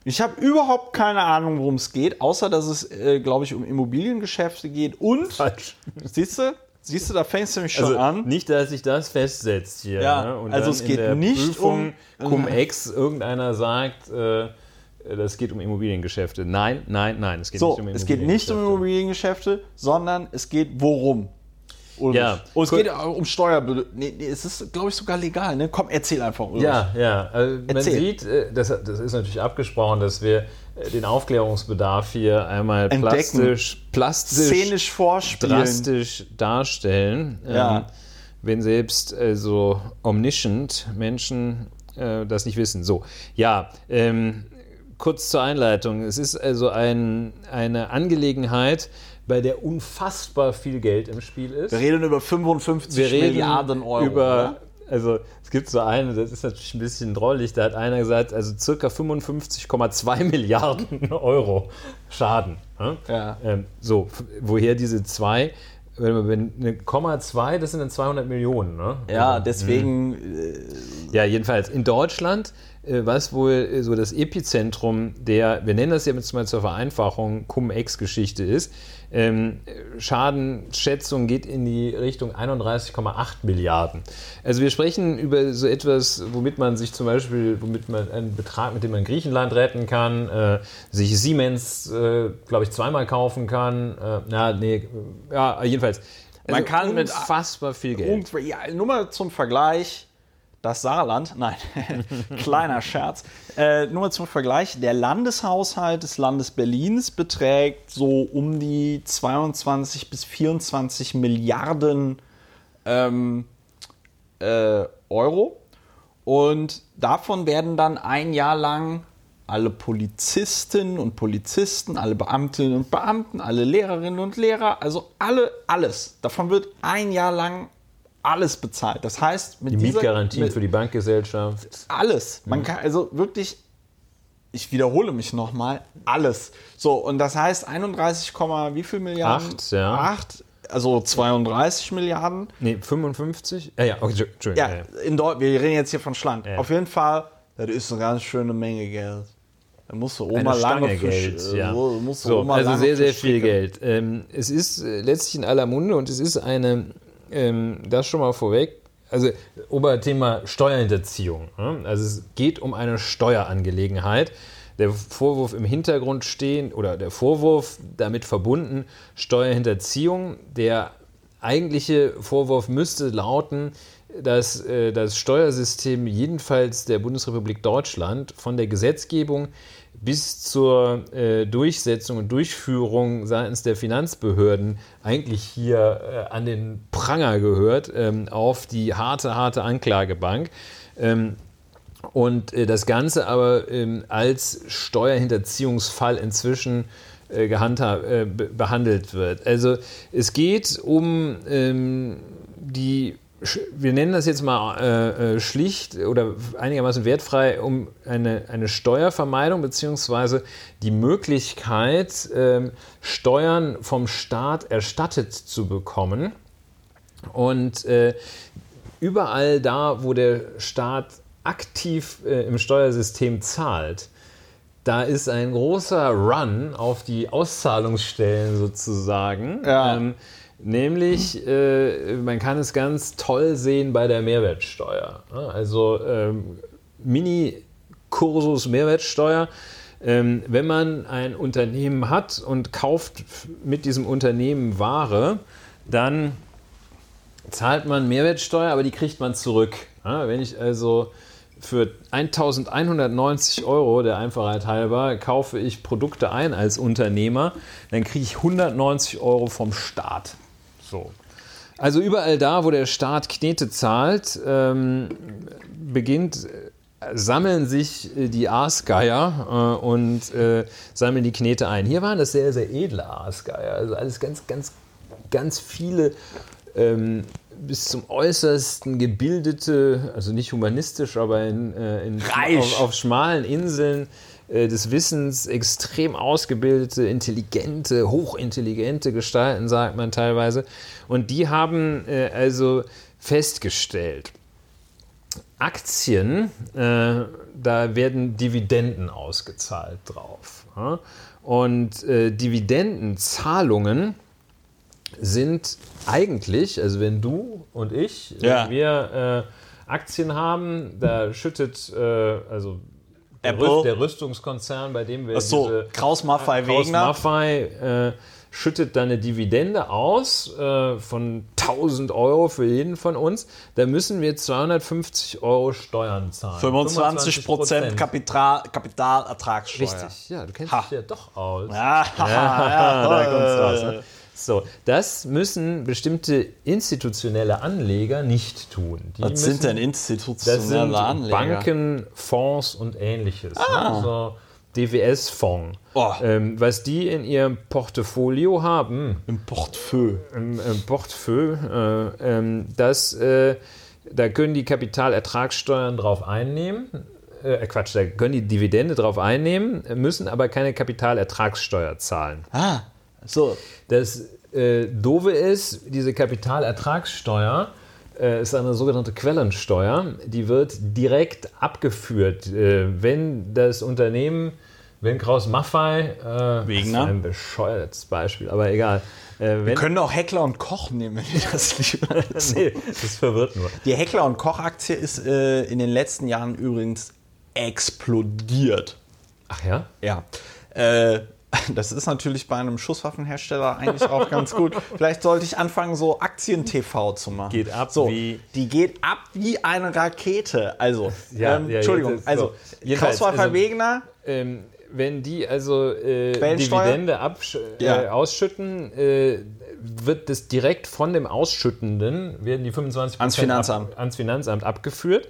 Ich habe überhaupt keine Ahnung, worum es geht, außer dass es, äh, glaube ich, um Immobiliengeschäfte geht und Falsch. Siehst du? Siehst du, da fängst du mich schon Also an. nicht, dass sich das festsetzt hier. Ja, ne? Also es geht nicht Prüfung um- Cum-Ex irgendeiner sagt, äh, das geht um Immobiliengeschäfte. Nein, nein, nein, es geht So, nicht um es geht nicht um Immobiliengeschäfte, sondern es geht worum? Ulrich? Ja, Und es cool. geht auch um Steuerbedürfnisse. Nee, nee, es ist, glaube ich, sogar legal. Ne? Komm, erzähl einfach, Ulrich. Ja, ja. Also man Erzähl. sieht, äh, das, das ist natürlich abgesprochen, dass wir äh, den Aufklärungsbedarf hier einmal Entdecken. plastisch, plastisch Szenisch vorspielen. drastisch darstellen. Ja. Ähm, wenn selbst also omniscient Menschen äh, das nicht wissen. So, ja, ähm, kurz zur Einleitung. Es ist also ein, eine Angelegenheit, bei der unfassbar viel Geld im Spiel ist. Wir reden über 55 Wir reden Milliarden Euro. über, also es gibt so eine, das ist natürlich ein bisschen drollig, da hat einer gesagt, also circa 55,2 Milliarden Euro Schaden. ne? Ja. Ähm, so, woher diese zwei, wenn, eine Komma 2, das sind dann 200 Millionen. Ne? Ja, deswegen. Äh, ja, jedenfalls in Deutschland, was wohl äh, so das Epizentrum der, wir nennen das jetzt mal zur Vereinfachung, Cum-Ex-Geschichte ist. Ähm, Schadenschätzung geht in die Richtung 31,8 Milliarden. Also wir sprechen über so etwas, womit man sich zum Beispiel, womit man einen Betrag, mit dem man Griechenland retten kann, äh, sich Siemens, äh, glaube ich, zweimal kaufen kann. Äh, na, nee, äh, ja, jedenfalls. Also Man kann mit- unfassbar viel Geld. Irgendwo- ja, nur mal zum Vergleich. Das Saarland, nein, kleiner Scherz. Äh, nur zum Vergleich, der Landeshaushalt des Landes Berlins beträgt so um die 22 bis 24 Milliarden ähm, äh, Euro. Und davon werden dann ein Jahr lang alle Polizistinnen und Polizisten, alle Beamtinnen und Beamten, alle Lehrerinnen und Lehrer, also alle, alles. Davon wird ein Jahr lang alles bezahlt. Das heißt, mit Die Mietgarantien für die Bankgesellschaft. alles. Man kann also wirklich, ich wiederhole mich nochmal, alles. So, und das heißt 31, Komma wie viel Milliarden? Acht, ja. Acht, also 32 Milliarden. Nee, 55? Ja, ja, okay, Entschuldigung. Ja, in Deu wir reden jetzt hier von Schland. Ja. Auf jeden Fall, das ist eine ganz schöne Menge Geld. Da musst du Oma lange für, Geld, äh, ja. so, musst du So, Oma also sehr, für sehr viel. Geld. Ähm, es ist äh, letztlich in aller Munde und es ist eine, ähm, das schon mal vorweg, also Oberthema Steuerhinterziehung. Ne? Also es geht um eine Steuerangelegenheit. Der Vorwurf im Hintergrund stehen oder der Vorwurf damit verbunden Steuerhinterziehung. Der eigentliche Vorwurf müsste lauten, dass äh, das Steuersystem jedenfalls der Bundesrepublik Deutschland von der Gesetzgebung bis zur äh, Durchsetzung und Durchführung seitens der Finanzbehörden eigentlich hier äh, an den Pranger gehört, ähm, auf die harte, harte Anklagebank. Ähm, und äh, das Ganze aber ähm, als Steuerhinterziehungsfall inzwischen äh, gehandhabt, äh, be behandelt wird. Also es geht um ähm, die, wir nennen das jetzt mal äh, äh, schlicht oder einigermaßen wertfrei, um eine, eine Steuervermeidung beziehungsweise die Möglichkeit, ähm, Steuern vom Staat erstattet zu bekommen. Und äh, überall da, wo der Staat aktiv äh, im Steuersystem zahlt, da ist ein großer Run auf die Auszahlungsstellen sozusagen. Ja. Ähm, nämlich, äh, man kann es ganz toll sehen bei der Mehrwertsteuer. Also ähm, Mini-Kursus Mehrwertsteuer. Ähm, wenn man ein Unternehmen hat und kauft mit diesem Unternehmen Ware, dann zahlt man Mehrwertsteuer, aber die kriegt man zurück. Ja, wenn ich also für 1190 Euro, der Einfachheit halber, kaufe ich Produkte ein als Unternehmer, dann kriege ich 190 Euro vom Staat. So. Also überall da, wo der Staat Knete zahlt, ähm, beginnt, äh, sammeln sich äh, die Aasgeier äh, und äh, sammeln die Knete ein. Hier waren das sehr, sehr edle Aasgeier. Also alles ganz, ganz, ganz viele ähm, bis zum Äußersten gebildete, also nicht humanistisch, aber in, äh, in, auf, auf schmalen Inseln des Wissens extrem ausgebildete, intelligente, hochintelligente Gestalten, sagt man teilweise. Und die haben äh, also festgestellt, Aktien, äh, da werden Dividenden ausgezahlt drauf. Ja? Und äh, Dividendenzahlungen sind eigentlich, also wenn du und ich, Ja. wenn wir äh, Aktien haben, da schüttet äh, also der. Rüst, der Rüstungskonzern, bei dem wir Ach so, diese Kraus Maffei Kraus Wegner. Maffei äh, schüttet dann eine Dividende aus äh, von 1000 Euro für jeden von uns. Da müssen wir 250 Euro Steuern zahlen. 25 Prozent Kapital, Kapitalertragssteuer. Richtig, ja, du kennst Ha. dich ja doch aus. Ja, Ja, da kommt's raus. äh, Ne? So, das müssen bestimmte institutionelle Anleger nicht tun. Die Was müssen, sind denn Das institutionelle sind Anleger? Banken, Fonds und ähnliches. Ne? So DWS-Fonds. Oh. Ähm, was die in ihrem Portfolio haben, Im Portefeuille. im, im Portfolio, äh, ähm, das, äh, da können die Kapitalertragssteuern drauf einnehmen. Äh, Quatsch, da können die Dividende drauf einnehmen, müssen aber keine Kapitalertragssteuer zahlen. Ah, so. Das äh, Doofe ist, diese Kapitalertragssteuer äh, ist eine sogenannte Quellensteuer. Die wird direkt abgeführt, äh, wenn das Unternehmen, wenn Kraus Maffei, äh, Wegner. ein bescheuertes Beispiel, aber egal. Äh, Wir können auch Heckler und Koch nehmen, wenn ihr das lieber nee, das verwirrt nur. Die Heckler und Koch Aktie ist äh, in den letzten Jahren übrigens explodiert. Ach ja? Ja. Äh, das ist natürlich bei einem Schusswaffenhersteller eigentlich auch ganz gut. Vielleicht sollte ich anfangen, so Aktien-TV zu machen. Geht ab so, wie- Die geht ab wie eine Rakete. Also, Ja, ähm, ja, Entschuldigung, also so. Krauswaffer also- Wegener, Ähm, wenn die also äh? Dividende absch äh, Ja. ausschütten, äh, wird das direkt von dem Ausschüttenden, werden die 25 Ans Finanzamt. Ab, ans Finanzamt abgeführt.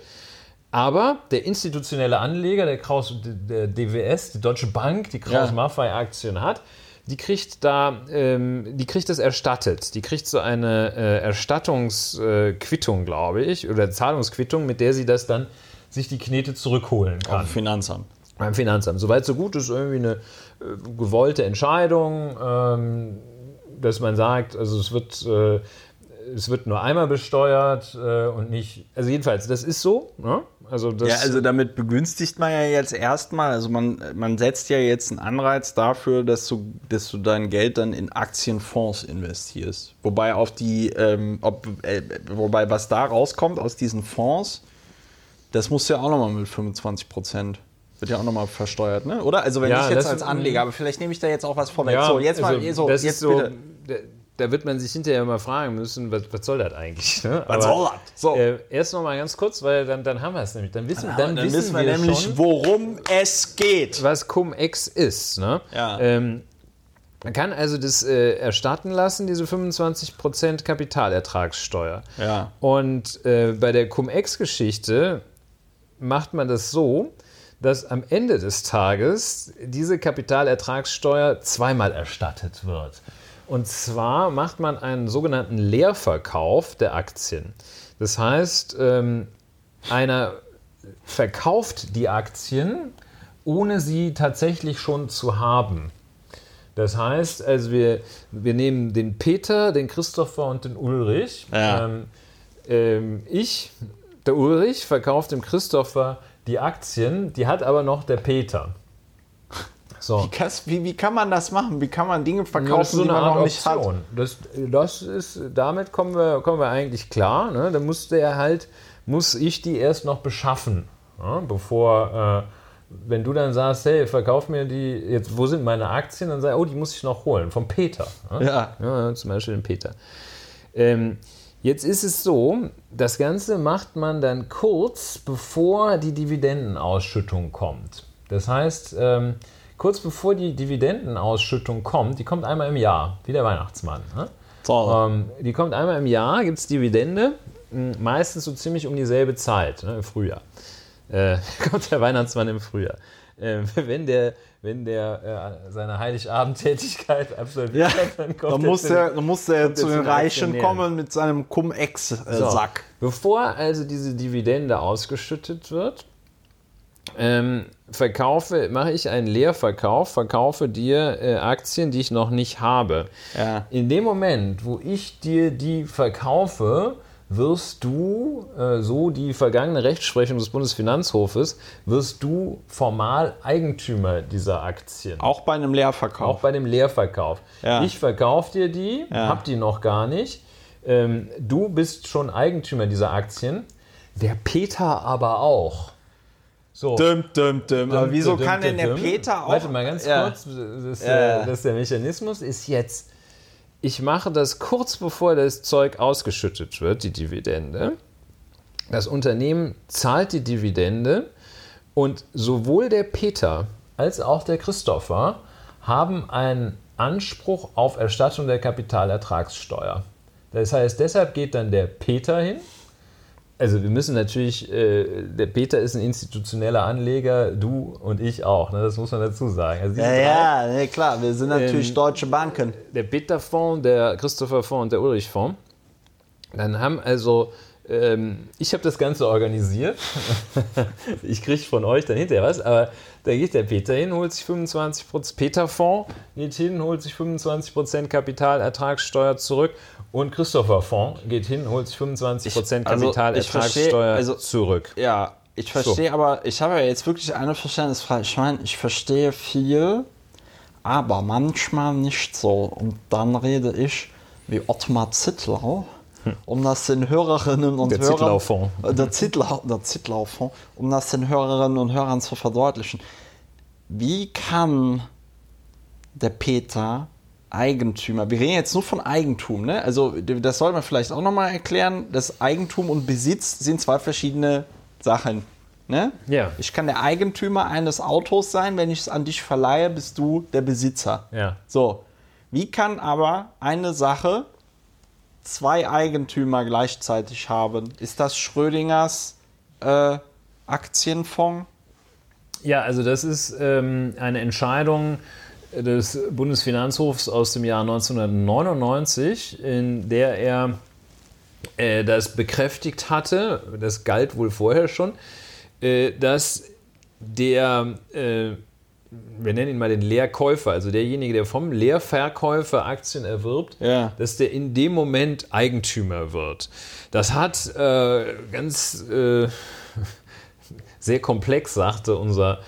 Aber der institutionelle Anleger, der, Kraus, der DWS, die Deutsche Bank, die Kraus-Maffei-Aktien hat, die kriegt da, ähm, die kriegt das erstattet. Die kriegt so eine äh, Erstattungsquittung, glaube ich, oder Zahlungsquittung, mit der sie das dann sich die Knete zurückholen kann. Auf Finanzamt. Beim Finanzamt. Soweit so gut ist irgendwie eine äh, gewollte Entscheidung, ähm, dass man sagt, also es wird, äh, es wird nur einmal besteuert äh, und nicht. Also jedenfalls, das ist so. Ne? Also das ja, also damit begünstigt man ja jetzt erstmal, also man, man setzt ja jetzt einen Anreiz dafür, dass du, dass du dein Geld dann in Aktienfonds investierst. Wobei auf die, ähm, ob, äh, wobei was da rauskommt aus diesen Fonds, das musst du ja auch nochmal mit 25 Prozent. Wird ja auch nochmal versteuert, ne? Oder? Also wenn ja, ich jetzt als Anleger, aber vielleicht nehme ich da jetzt auch was vorweg. Ja, so, jetzt mal also, so, jetzt so, bitte da wird man sich hinterher mal fragen müssen, was, was soll das eigentlich? Ne? Was soll das? So. Äh, erst noch mal ganz kurz, weil dann, dann haben wir es nämlich. Dann wissen, dann, dann wissen wir, wir nämlich, schon, worum es geht. Was Cum-Ex ist. Ne? Ja. Ähm, man kann also das äh, erstatten lassen, diese 25% Kapitalertragssteuer. Ja. Und äh, bei der Cum-Ex-Geschichte macht man das so, dass am Ende des Tages diese Kapitalertragssteuer zweimal erstattet wird. Und zwar macht man einen sogenannten Leerverkauf der Aktien. Das heißt, ähm, einer verkauft die Aktien, ohne sie tatsächlich schon zu haben. Das heißt, also wir, wir nehmen den Peter, den Christopher und den Ulrich. Ja. Ähm, ähm, ich, der Ulrich, verkauft dem Christopher die Aktien, die hat aber noch der Peter. So. Wie, wie, wie, kann man das machen? Wie kann man Dinge verkaufen, so die man noch nicht Option. hat? Das, das ist, damit kommen wir, kommen wir eigentlich klar. Ne? Da musste er halt, muss ich die erst noch beschaffen, ja? bevor, äh, wenn du dann sagst, hey, verkauf mir die, jetzt, wo sind meine Aktien? Dann sag ich, oh, die muss ich noch holen, vom Peter. Ne? Ja. ja. Zum Beispiel den Peter. Ähm, Jetzt ist es so, das Ganze macht man dann kurz bevor die Dividendenausschüttung kommt. Das heißt, ähm, kurz bevor die Dividendenausschüttung kommt, die kommt einmal im Jahr, wie der Weihnachtsmann. Ne? Ähm, die kommt einmal im Jahr, gibt es Dividende, meistens so ziemlich um dieselbe Zeit, ne, im Frühjahr. Äh, kommt der Weihnachtsmann im Frühjahr. Äh, wenn der, wenn der äh, seine Heiligabendtätigkeit absolviert ja, hat, dann kommt dann muss er, dann muss er zu den Reichen kommen mit seinem Cum-Ex-Sack. So, bevor also diese Dividende ausgeschüttet wird, ähm, verkaufe, mache ich einen Leerverkauf, verkaufe dir äh, Aktien, die ich noch nicht habe. Ja. In dem Moment, wo ich dir die verkaufe, wirst du, äh, so die vergangene Rechtsprechung des Bundesfinanzhofes, wirst du formal Eigentümer dieser Aktien. Auch bei einem Leerverkauf. Auch bei dem Leerverkauf. Ja. Ich verkaufe dir die, ja. hab die noch gar nicht. Ähm, du bist schon Eigentümer dieser Aktien. Der Peter aber auch. So. Dum, dum, dum. Aber wieso kann denn der Peter auch. Warte mal ganz ja. kurz. Das, ja. das, der Mechanismus ist jetzt, ich mache das kurz bevor das Zeug ausgeschüttet wird, die Dividende. Das Unternehmen zahlt die Dividende und sowohl der Peter als auch der Christopher haben einen Anspruch auf Erstattung der Kapitalertragssteuer. Das heißt, deshalb geht dann der Peter hin also wir müssen natürlich, äh, der Peter ist ein institutioneller Anleger, du und ich auch, ne? das muss man dazu sagen. Also ja, ja nee, klar, wir sind natürlich ähm, deutsche Banken. Der Peter-Fonds, der Christopher-Fonds und der Ulrich-Fonds. Dann haben also, ähm, ich habe das Ganze organisiert. ich kriege von euch dann hinterher was, aber da geht der Peter hin, holt sich 25% Peter-Fonds geht hin, holt sich 25 Kapitalertragssteuer zurück und Christopher Fonds geht hin, holt sich 25 Prozent also Kapitalertragssteuer also, zurück. Ja, ich verstehe, so. aber ich habe ja jetzt wirklich eine Verständnisfrage. Ich meine, ich verstehe viel, aber manchmal nicht so. Und dann rede ich wie Ottmar Zittlau, hm. um das den Hörerinnen und der Hörern. Zittlau-Fonds. Äh, der Zittlau, der Zittlau-Fonds, um das den Hörerinnen und Hörern zu verdeutlichen. Wie kann der Peter Eigentümer. Wir reden jetzt nur von Eigentum, ne? Also das soll man vielleicht auch nochmal erklären. Das Eigentum und Besitz sind zwei verschiedene Sachen. Ne? Ja. Ich kann der Eigentümer eines Autos sein, wenn ich es an dich verleihe, bist du der Besitzer. Ja. So. Wie kann aber eine Sache zwei Eigentümer gleichzeitig haben? Ist das Schrödingers äh, Aktienfonds? Ja, also das ist ähm, eine Entscheidung des Bundesfinanzhofs aus dem Jahr 1999, in der er äh, das bekräftigt hatte, das galt wohl vorher schon, äh, dass der, äh, wir nennen ihn mal den Leerkäufer, also derjenige, der vom Leerverkäufer Aktien erwirbt, Ja. dass der in dem Moment Eigentümer wird. Das hat äh, ganz äh, sehr komplex, sagte unser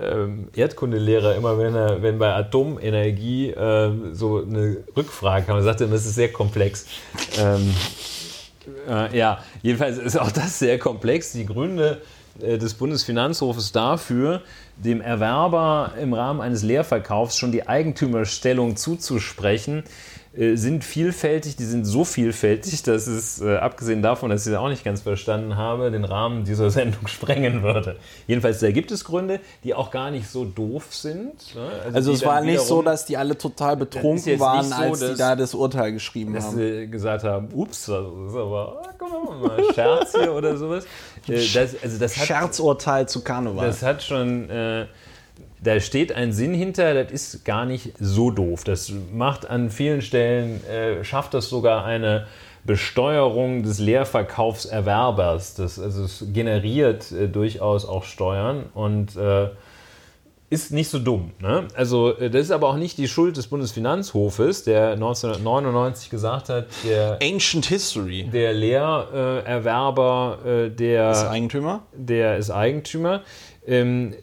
ähm, Erdkundelehrer immer, wenn er, wenn bei Atomenergie äh, so eine Rückfrage kam, er sagte es ist sehr komplex. Ähm, äh, ja, jedenfalls ist auch das sehr komplex. Die Gründe äh, des Bundesfinanzhofes dafür, dem Erwerber im Rahmen eines Leerverkaufs schon die Eigentümerstellung zuzusprechen, sind vielfältig. Die sind so vielfältig, dass es, äh, abgesehen davon, dass ich das auch nicht ganz verstanden habe, den Rahmen dieser Sendung sprengen würde. Jedenfalls, da gibt es Gründe, die auch gar nicht so doof sind. ne? Also die es war nicht so, dass die alle total betrunken waren, so, als die dass- da das Urteil geschrieben dass haben. sie gesagt haben, ups, das ist aber ah, komm mal, ein Scherz hier oder sowas. Äh, Das, also das hat, Scherzurteil zu Karneval. das hat schon, äh, da steht ein Sinn hinter, das ist gar nicht so doof. Das macht an vielen Stellen, äh, schafft das sogar eine Besteuerung des Leerverkaufserwerbers. Das, also es generiert äh, durchaus auch Steuern und äh, ist nicht so dumm. Ne? Also äh, das ist aber auch nicht die Schuld des Bundesfinanzhofes, der 1999 gesagt hat, der Ancient History. der Lehrerwerber, äh, der, Ist Eigentümer? der ist Eigentümer. Ähm,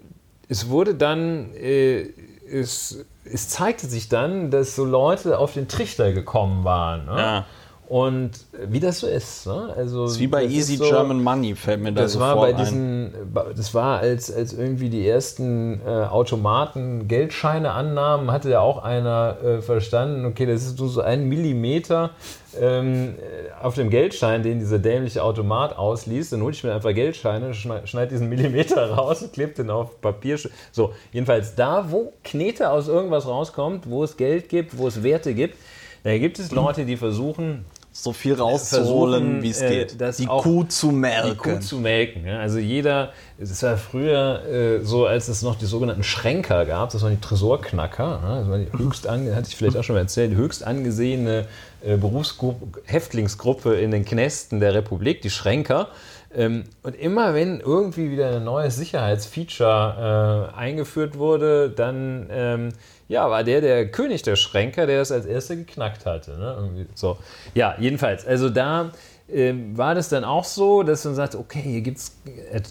es wurde dann, äh, es, es zeigte sich dann, dass so Leute auf den Trichter gekommen waren. Ne? Ja. Und wie das so ist. Ne? Also, Das ist wie bei Easy so, German Money, fällt mir da das sofort war bei ein. diesen, das war als, als irgendwie die ersten äh, Automaten Geldscheine annahmen, hatte ja auch einer äh, verstanden, okay, das ist nur so ein Millimeter ähm, äh, auf dem Geldschein, den dieser dämliche Automat ausliest, dann hole ich mir einfach Geldscheine, schneid, schneid diesen Millimeter raus und klebt den auf Papier. So, jedenfalls da, wo Knete aus irgendwas rauskommt, wo es Geld gibt, wo es Werte gibt, da gibt es Leute, die versuchen, so viel rauszuholen, wie es äh, geht. das die Kuh zu melken. die Kuh zu melken. Ja? Also jeder, es war früher äh, so, als es noch die sogenannten Schränker gab, das waren die Tresorknacker, ja? das war die höchst ange hatte ich vielleicht auch schon mal erzählt, die höchst angesehene äh, Berufsgruppe, Häftlingsgruppe in den Knästen der Republik, die Schränker. Ähm, und immer wenn irgendwie wieder ein neues Sicherheitsfeature äh, eingeführt wurde, dann ähm, ja, war der der König der Schränker, der das als erster geknackt hatte. Ne? Irgendwie so. Ja, jedenfalls, also da ähm, war das dann auch so, dass man sagt, okay, hier gibt es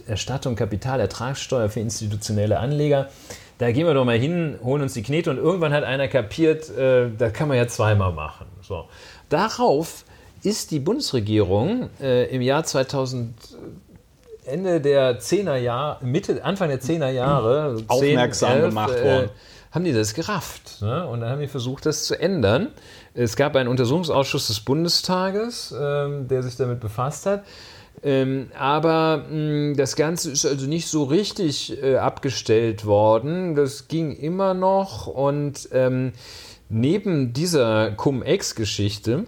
Erstattung Kapitalertragssteuer für institutionelle Anleger. Da gehen wir doch mal hin, holen uns die Knete und irgendwann hat einer kapiert, äh, das kann man ja zweimal machen. So. Darauf ist die Bundesregierung äh, im Jahr 2000 Ende der 10er Jahre, Mitte, Anfang der 10er Jahre, so 10, Aufmerksam gemacht worden. Haben die das gerafft. Ne? Und dann haben die versucht, das zu ändern. Es gab einen Untersuchungsausschuss des Bundestages, ähm, der sich damit befasst hat. Ähm, aber mh, das Ganze ist also nicht so richtig äh, abgestellt worden. Das ging immer noch. Und ähm, neben dieser Cum-Ex-Geschichte,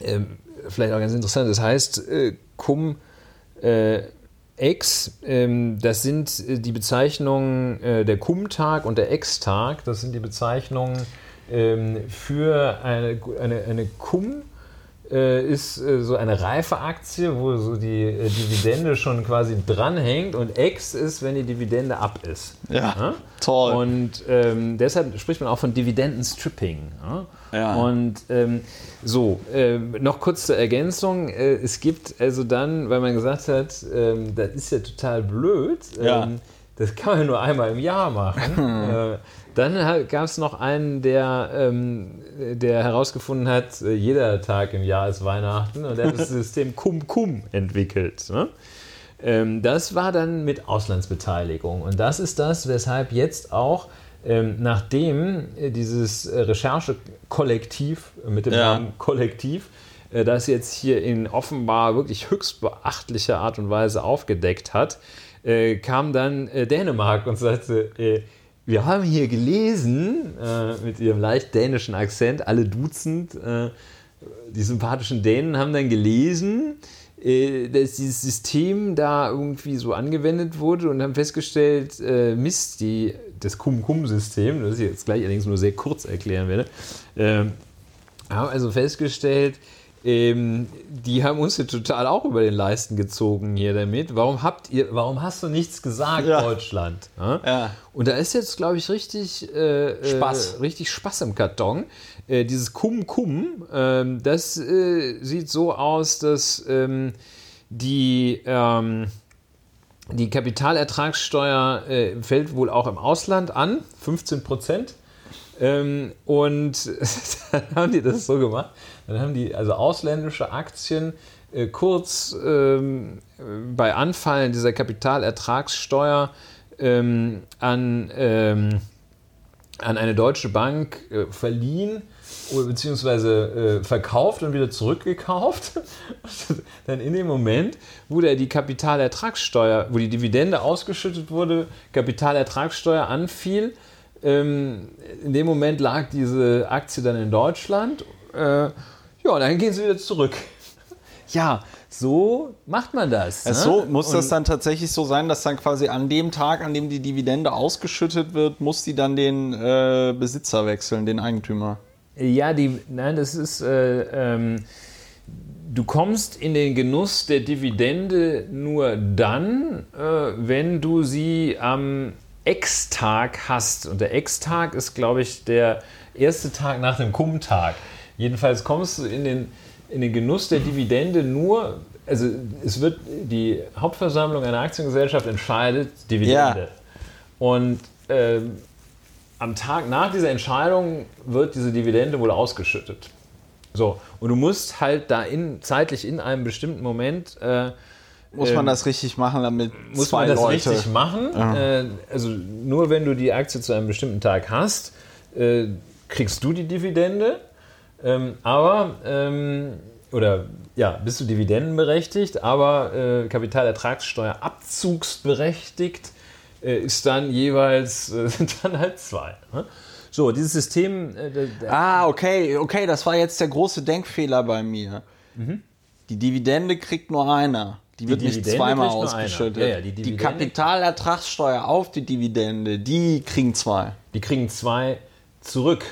ähm, vielleicht auch ganz interessant, das heißt äh, Cum äh, Ex, ähm, das sind äh, die Bezeichnungen äh, der Cum-Tag und der Ex-Tag. Das sind die Bezeichnungen ähm, für eine, eine, eine Cum. Äh, ist äh, so eine reife Aktie, wo so die äh, Dividende schon quasi dranhängt und Ex ist, wenn die Dividende ab ist. Ja, toll. Und ähm, deshalb spricht man auch von Dividendenstripping. Ja? Ja. Und ähm, so, ähm, noch kurz zur Ergänzung. Äh, es gibt also dann, weil man gesagt hat, ähm, das ist ja total blöd, Ja. ähm, das kann man nur einmal im Jahr machen. dann gab es noch einen, der, ähm, der herausgefunden hat, äh, jeder Tag im Jahr ist Weihnachten und der hat das System Cum-Cum entwickelt. Ne? Ähm, das war dann mit Auslandsbeteiligung. Und das ist das, weshalb jetzt auch, ähm, nachdem äh, dieses äh, Recherchekollektiv mit dem Ja. Namen Kollektiv, äh, das jetzt hier in offenbar wirklich höchst beachtlicher Art und Weise aufgedeckt hat, äh, kam dann äh, Dänemark und sagte, wir haben hier gelesen, äh, mit ihrem leicht dänischen Akzent, alle duzend, äh, die sympathischen Dänen haben dann gelesen, äh, dass dieses System da irgendwie so angewendet wurde und haben festgestellt, äh, Mist, die, das Kum-Kum-System, das ich jetzt gleich allerdings nur sehr kurz erklären werde, äh, haben also festgestellt, ähm, die haben uns ja total auch über den Leisten gezogen hier damit. Warum habt ihr, warum hast du nichts gesagt, Ja. Deutschland? Ja? Ja. Und da ist jetzt, glaube ich, richtig äh, Spaß. Äh, richtig Spaß im Karton. Äh, dieses Kum Kum, ähm, das äh, sieht so aus, dass ähm, die ähm, die Kapitalertragssteuer äh, fällt wohl auch im Ausland an, 15 Prozent. Ähm, und dann haben die das so gemacht. Dann haben die also ausländische Aktien äh, kurz ähm, äh, bei Anfallen dieser Kapitalertragssteuer ähm, an, ähm, an eine deutsche Bank äh, verliehen beziehungsweise äh, verkauft und wieder zurückgekauft. Dann in dem Moment, wo da die Kapitalertragssteuer, wo die Dividende ausgeschüttet wurde, Kapitalertragssteuer anfiel, ähm, in dem Moment lag diese Aktie dann in Deutschland. Äh, ja, und dann gehen sie wieder zurück. Ja, so macht man das. Ne? so, muss das Und- dann tatsächlich so sein, dass dann quasi an dem Tag, an dem die Dividende ausgeschüttet wird, muss die dann den äh, Besitzer wechseln, den Eigentümer? Ja, die, nein, das ist, äh, ähm, du kommst in den Genuss der Dividende nur dann, äh, wenn du sie am Ex-Tag hast. Und der Ex-Tag ist, glaube ich, der erste Tag nach dem Kum-Tag. Jedenfalls kommst du in den, in den Genuss der Dividende nur, also es wird, die Hauptversammlung einer Aktiengesellschaft entscheidet Dividende. Ja. Und ähm, am Tag nach dieser Entscheidung wird diese Dividende wohl ausgeschüttet. So, und du musst halt da in, zeitlich in einem bestimmten Moment äh, Muss man Ähm, das richtig machen, damit muss zwei man das Leute. richtig machen. Äh, also nur wenn du die Aktie zu einem bestimmten Tag hast, äh, kriegst du die Dividende. Ähm, aber, ähm, oder ja, bist du dividendenberechtigt, aber äh, Kapitalertragssteuer abzugsberechtigt äh, ist dann jeweils, äh, sind dann halt zwei. Ne? So, dieses System, äh, Ah, okay, okay, das war jetzt der große Denkfehler bei mir. Mhm. Die Dividende kriegt nur einer. Die wird nicht Dividende zweimal nur einer. ausgeschüttet. Ja, ja, die die, Kapitalertragssteuer auf die Dividende, die kriegen zwei. die kriegen zwei zurück.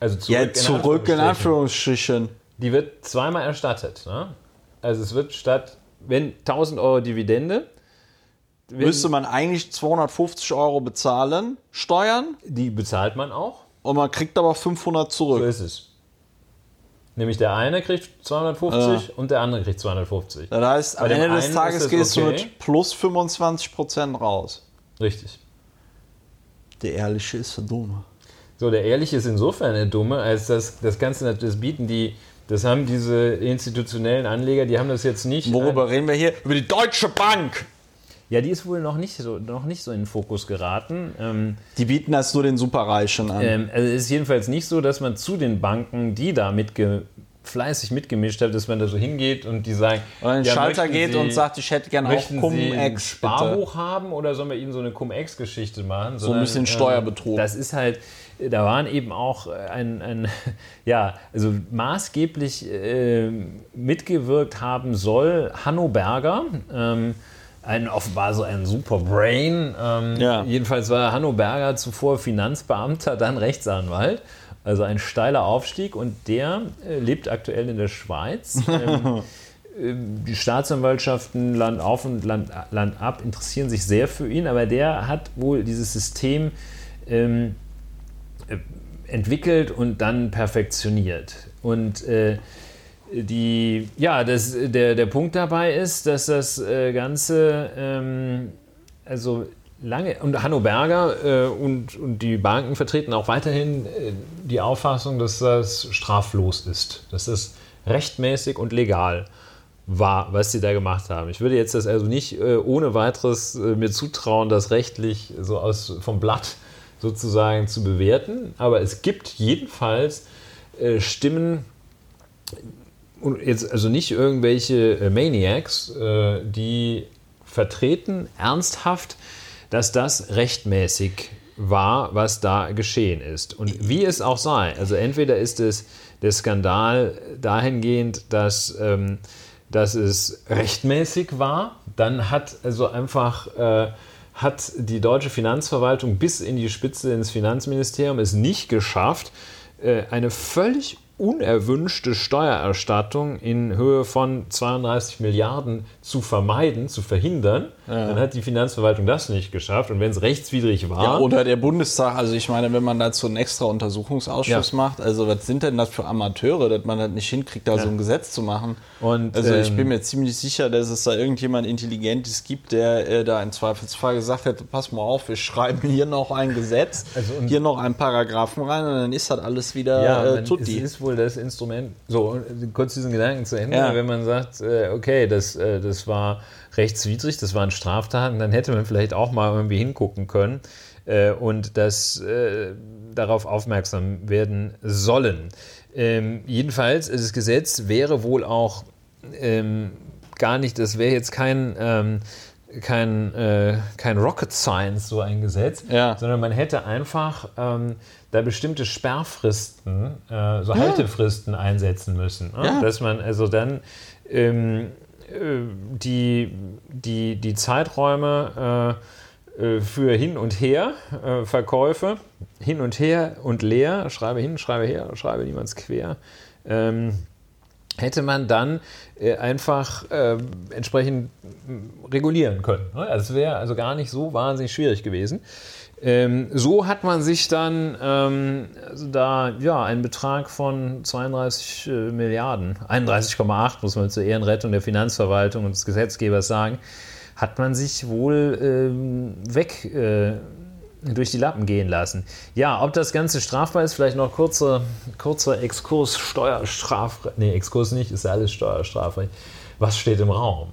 Also zurück, Ja, zurück in Anführungsstrichen. Anführungsstrichen. Die wird zweimal erstattet. Ne? Also es wird statt, wenn 1000 Euro Dividende, wenn, Müsste man eigentlich 250 Euro bezahlen, Steuern, die bezahlt man auch. und man kriegt aber 500 So zurück. ist es. Nämlich der eine kriegt 250 und der andere kriegt 250. Das heißt, am Ende des Tages gehst du okay. mit plus 25 Prozent raus. Richtig. Der Ehrliche ist der Dumme. So, der Ehrliche ist insofern der Dumme, als das, das Ganze, das bieten die, das haben diese institutionellen Anleger, die haben das jetzt nicht. Worüber reden wir hier? Über die Deutsche Bank! Ja, die ist wohl noch nicht so, noch nicht so in den Fokus geraten. Ähm, Die bieten das nur den Superreichen an. Ähm, also es ist jedenfalls nicht so, dass man zu den Banken, die da mitge fleißig mitgemischt haben, dass man da so hingeht und die sagen, Oder ein ja, Schalter geht Sie- und sagt, ich hätte gerne auch Cum-Ex. bitte. Sparbuch haben oder sollen wir Ihnen so eine Cum-Ex-Geschichte machen? So ein bisschen Steuerbetrug. Das ist halt, da waren eben auch ein, ein ja, also maßgeblich äh, mitgewirkt haben soll Hanno Berger, ähm, ein offenbar so ein super Brain. Ähm, Ja. Jedenfalls war Hanno Berger zuvor Finanzbeamter, dann Rechtsanwalt. Also ein steiler Aufstieg und der äh, lebt aktuell in der Schweiz. Ähm, ähm, die Staatsanwaltschaften Land auf und Land, Land ab interessieren sich sehr für ihn, aber der hat wohl dieses System ähm, äh, entwickelt und dann perfektioniert. Und äh, die, ja, das, der, der Punkt dabei ist, dass das äh, Ganze, ähm, also lange, und Hanno Berger äh, und, und die Banken vertreten auch weiterhin äh, die Auffassung, dass das straflos ist, dass das rechtmäßig und legal war, was sie da gemacht haben. Ich würde jetzt das also nicht äh, ohne weiteres äh, mir zutrauen, das rechtlich so aus, vom Blatt sozusagen zu bewerten, aber es gibt jedenfalls äh, Stimmen, und jetzt also nicht irgendwelche äh, Maniacs, äh, die vertreten ernsthaft, dass das rechtmäßig war, was da geschehen ist. Und wie es auch sei, also entweder ist es der Skandal dahingehend, dass ähm, dass es rechtmäßig war. Dann hat also einfach äh, hat die deutsche Finanzverwaltung bis in die Spitze ins Finanzministerium es nicht geschafft, äh, eine völlig unerwünschte Steuererstattung in Höhe von 32 Milliarden zu vermeiden, zu verhindern. Ja. Dann hat die Finanzverwaltung das nicht geschafft. Und wenn es rechtswidrig war. Ja, oder der Bundestag, also ich meine, wenn man dazu einen extra Untersuchungsausschuss ja. macht, also was sind denn das für Amateure, dass man das nicht hinkriegt, da so ein Gesetz zu machen? Und, also ich ähm, bin mir ziemlich sicher, dass es da irgendjemand Intelligentes gibt, der äh, da im Zweifelsfall gesagt hätte, pass mal auf, wir schreiben hier noch ein Gesetz, also hier noch einen Paragraphen rein und dann ist das alles wieder ja, äh, tutti. Es ist wohl das Instrument, so kurz diesen Gedanken zu Ende, wenn man sagt, äh, okay, das, äh, das war rechtswidrig, das waren Straftaten, dann hätte man vielleicht auch mal irgendwie hingucken können äh, und das äh, darauf aufmerksam werden sollen. Ähm, jedenfalls, das Gesetz wäre wohl auch ähm, gar nicht, das wäre jetzt kein, ähm, kein, äh, kein Rocket Science, so ein Gesetz, ja. sondern man hätte einfach ähm, da bestimmte Sperrfristen, äh, so Haltefristen einsetzen müssen. Ne? Ja. Dass man also dann ähm, äh, die, die, die Zeiträume äh, äh, für Hin- und Her-Verkäufe, Hin und Her und leer, schreibe hin, schreibe her, schreibe niemands quer, ähm, hätte man dann äh, einfach äh, entsprechend regulieren können. Ne? Also es wäre also gar nicht so wahnsinnig schwierig gewesen. Ähm, so hat man sich dann ähm, also da ja, einen Betrag von 32 äh, Milliarden, 31,8 muss man zur Ehrenrettung der Finanzverwaltung und des Gesetzgebers sagen, hat man sich wohl ähm, weg äh, durch die Lappen gehen lassen. Ja, ob das Ganze strafbar ist, vielleicht noch kurzer, kurzer Exkurs Steuerstrafrecht. Nee, Exkurs nicht, ist alles Steuerstrafrecht. Was steht im Raum?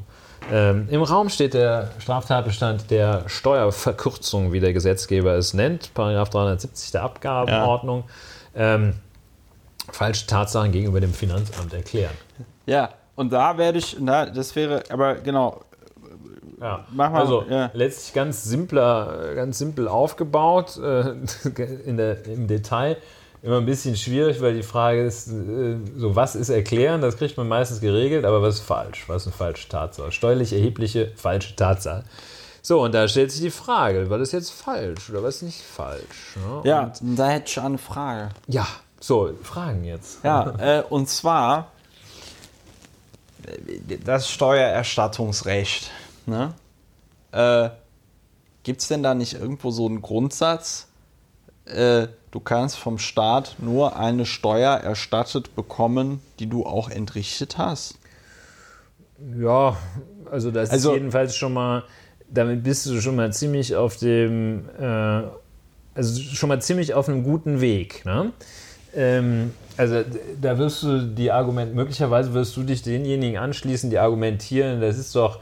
Ähm, Im Raum steht der Straftatbestand der Steuerverkürzung, wie der Gesetzgeber es nennt, Paragraph 370 der Abgabenordnung. Ja. Ähm, falsche Tatsachen gegenüber dem Finanzamt erklären. Ja, und da werde ich, na, das wäre, aber genau. Ja. Mach mal, also ja. letztlich ganz simpler, ganz simpel aufgebaut äh, in der, im Detail immer ein bisschen schwierig, weil die Frage ist, äh, so was ist erklären, das kriegt man meistens geregelt, aber was ist falsch? Was ist eine falsche Tatsache? Steuerlich erhebliche falsche Tatsache. So, und da stellt sich die Frage, war das jetzt falsch oder was nicht falsch? Ne? Ja, und, da hätte ich eine Frage. Ja, so, Fragen jetzt. Ja, äh, und zwar das Steuererstattungsrecht. Ne? Äh, Gibt es denn da nicht irgendwo so einen Grundsatz? Äh, du kannst vom Staat nur eine Steuer erstattet bekommen, die du auch entrichtet hast. Ja, also das also, ist jedenfalls schon mal, damit bist du schon mal ziemlich auf dem, äh, also schon mal ziemlich auf einem guten Weg. Ne? Ähm, also da wirst du die Argument, möglicherweise wirst du dich denjenigen anschließen, die argumentieren, das ist doch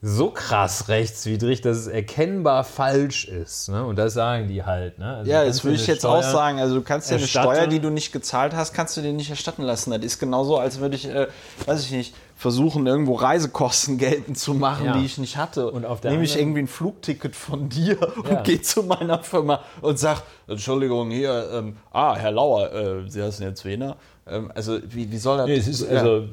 so krass rechtswidrig, dass es erkennbar falsch ist. Ne? Und das sagen die halt. Ne? Also ja, das würde ich jetzt Steuer auch sagen. Also du kannst ja eine Steuer, die du nicht gezahlt hast, kannst du dir nicht erstatten lassen. Das ist genauso, als würde ich, äh, weiß ich nicht, versuchen, irgendwo Reisekosten geltend zu machen, ja. die ich nicht hatte. Und auf der Nehme ich irgendwie ein Flugticket von dir ja. und gehe zu meiner Firma und sage, Entschuldigung, hier, ähm, ah, Herr Lauer, äh, Sie heißen jetzt Wiener. Ähm, also wie, wie soll das? Nee, es ist, also,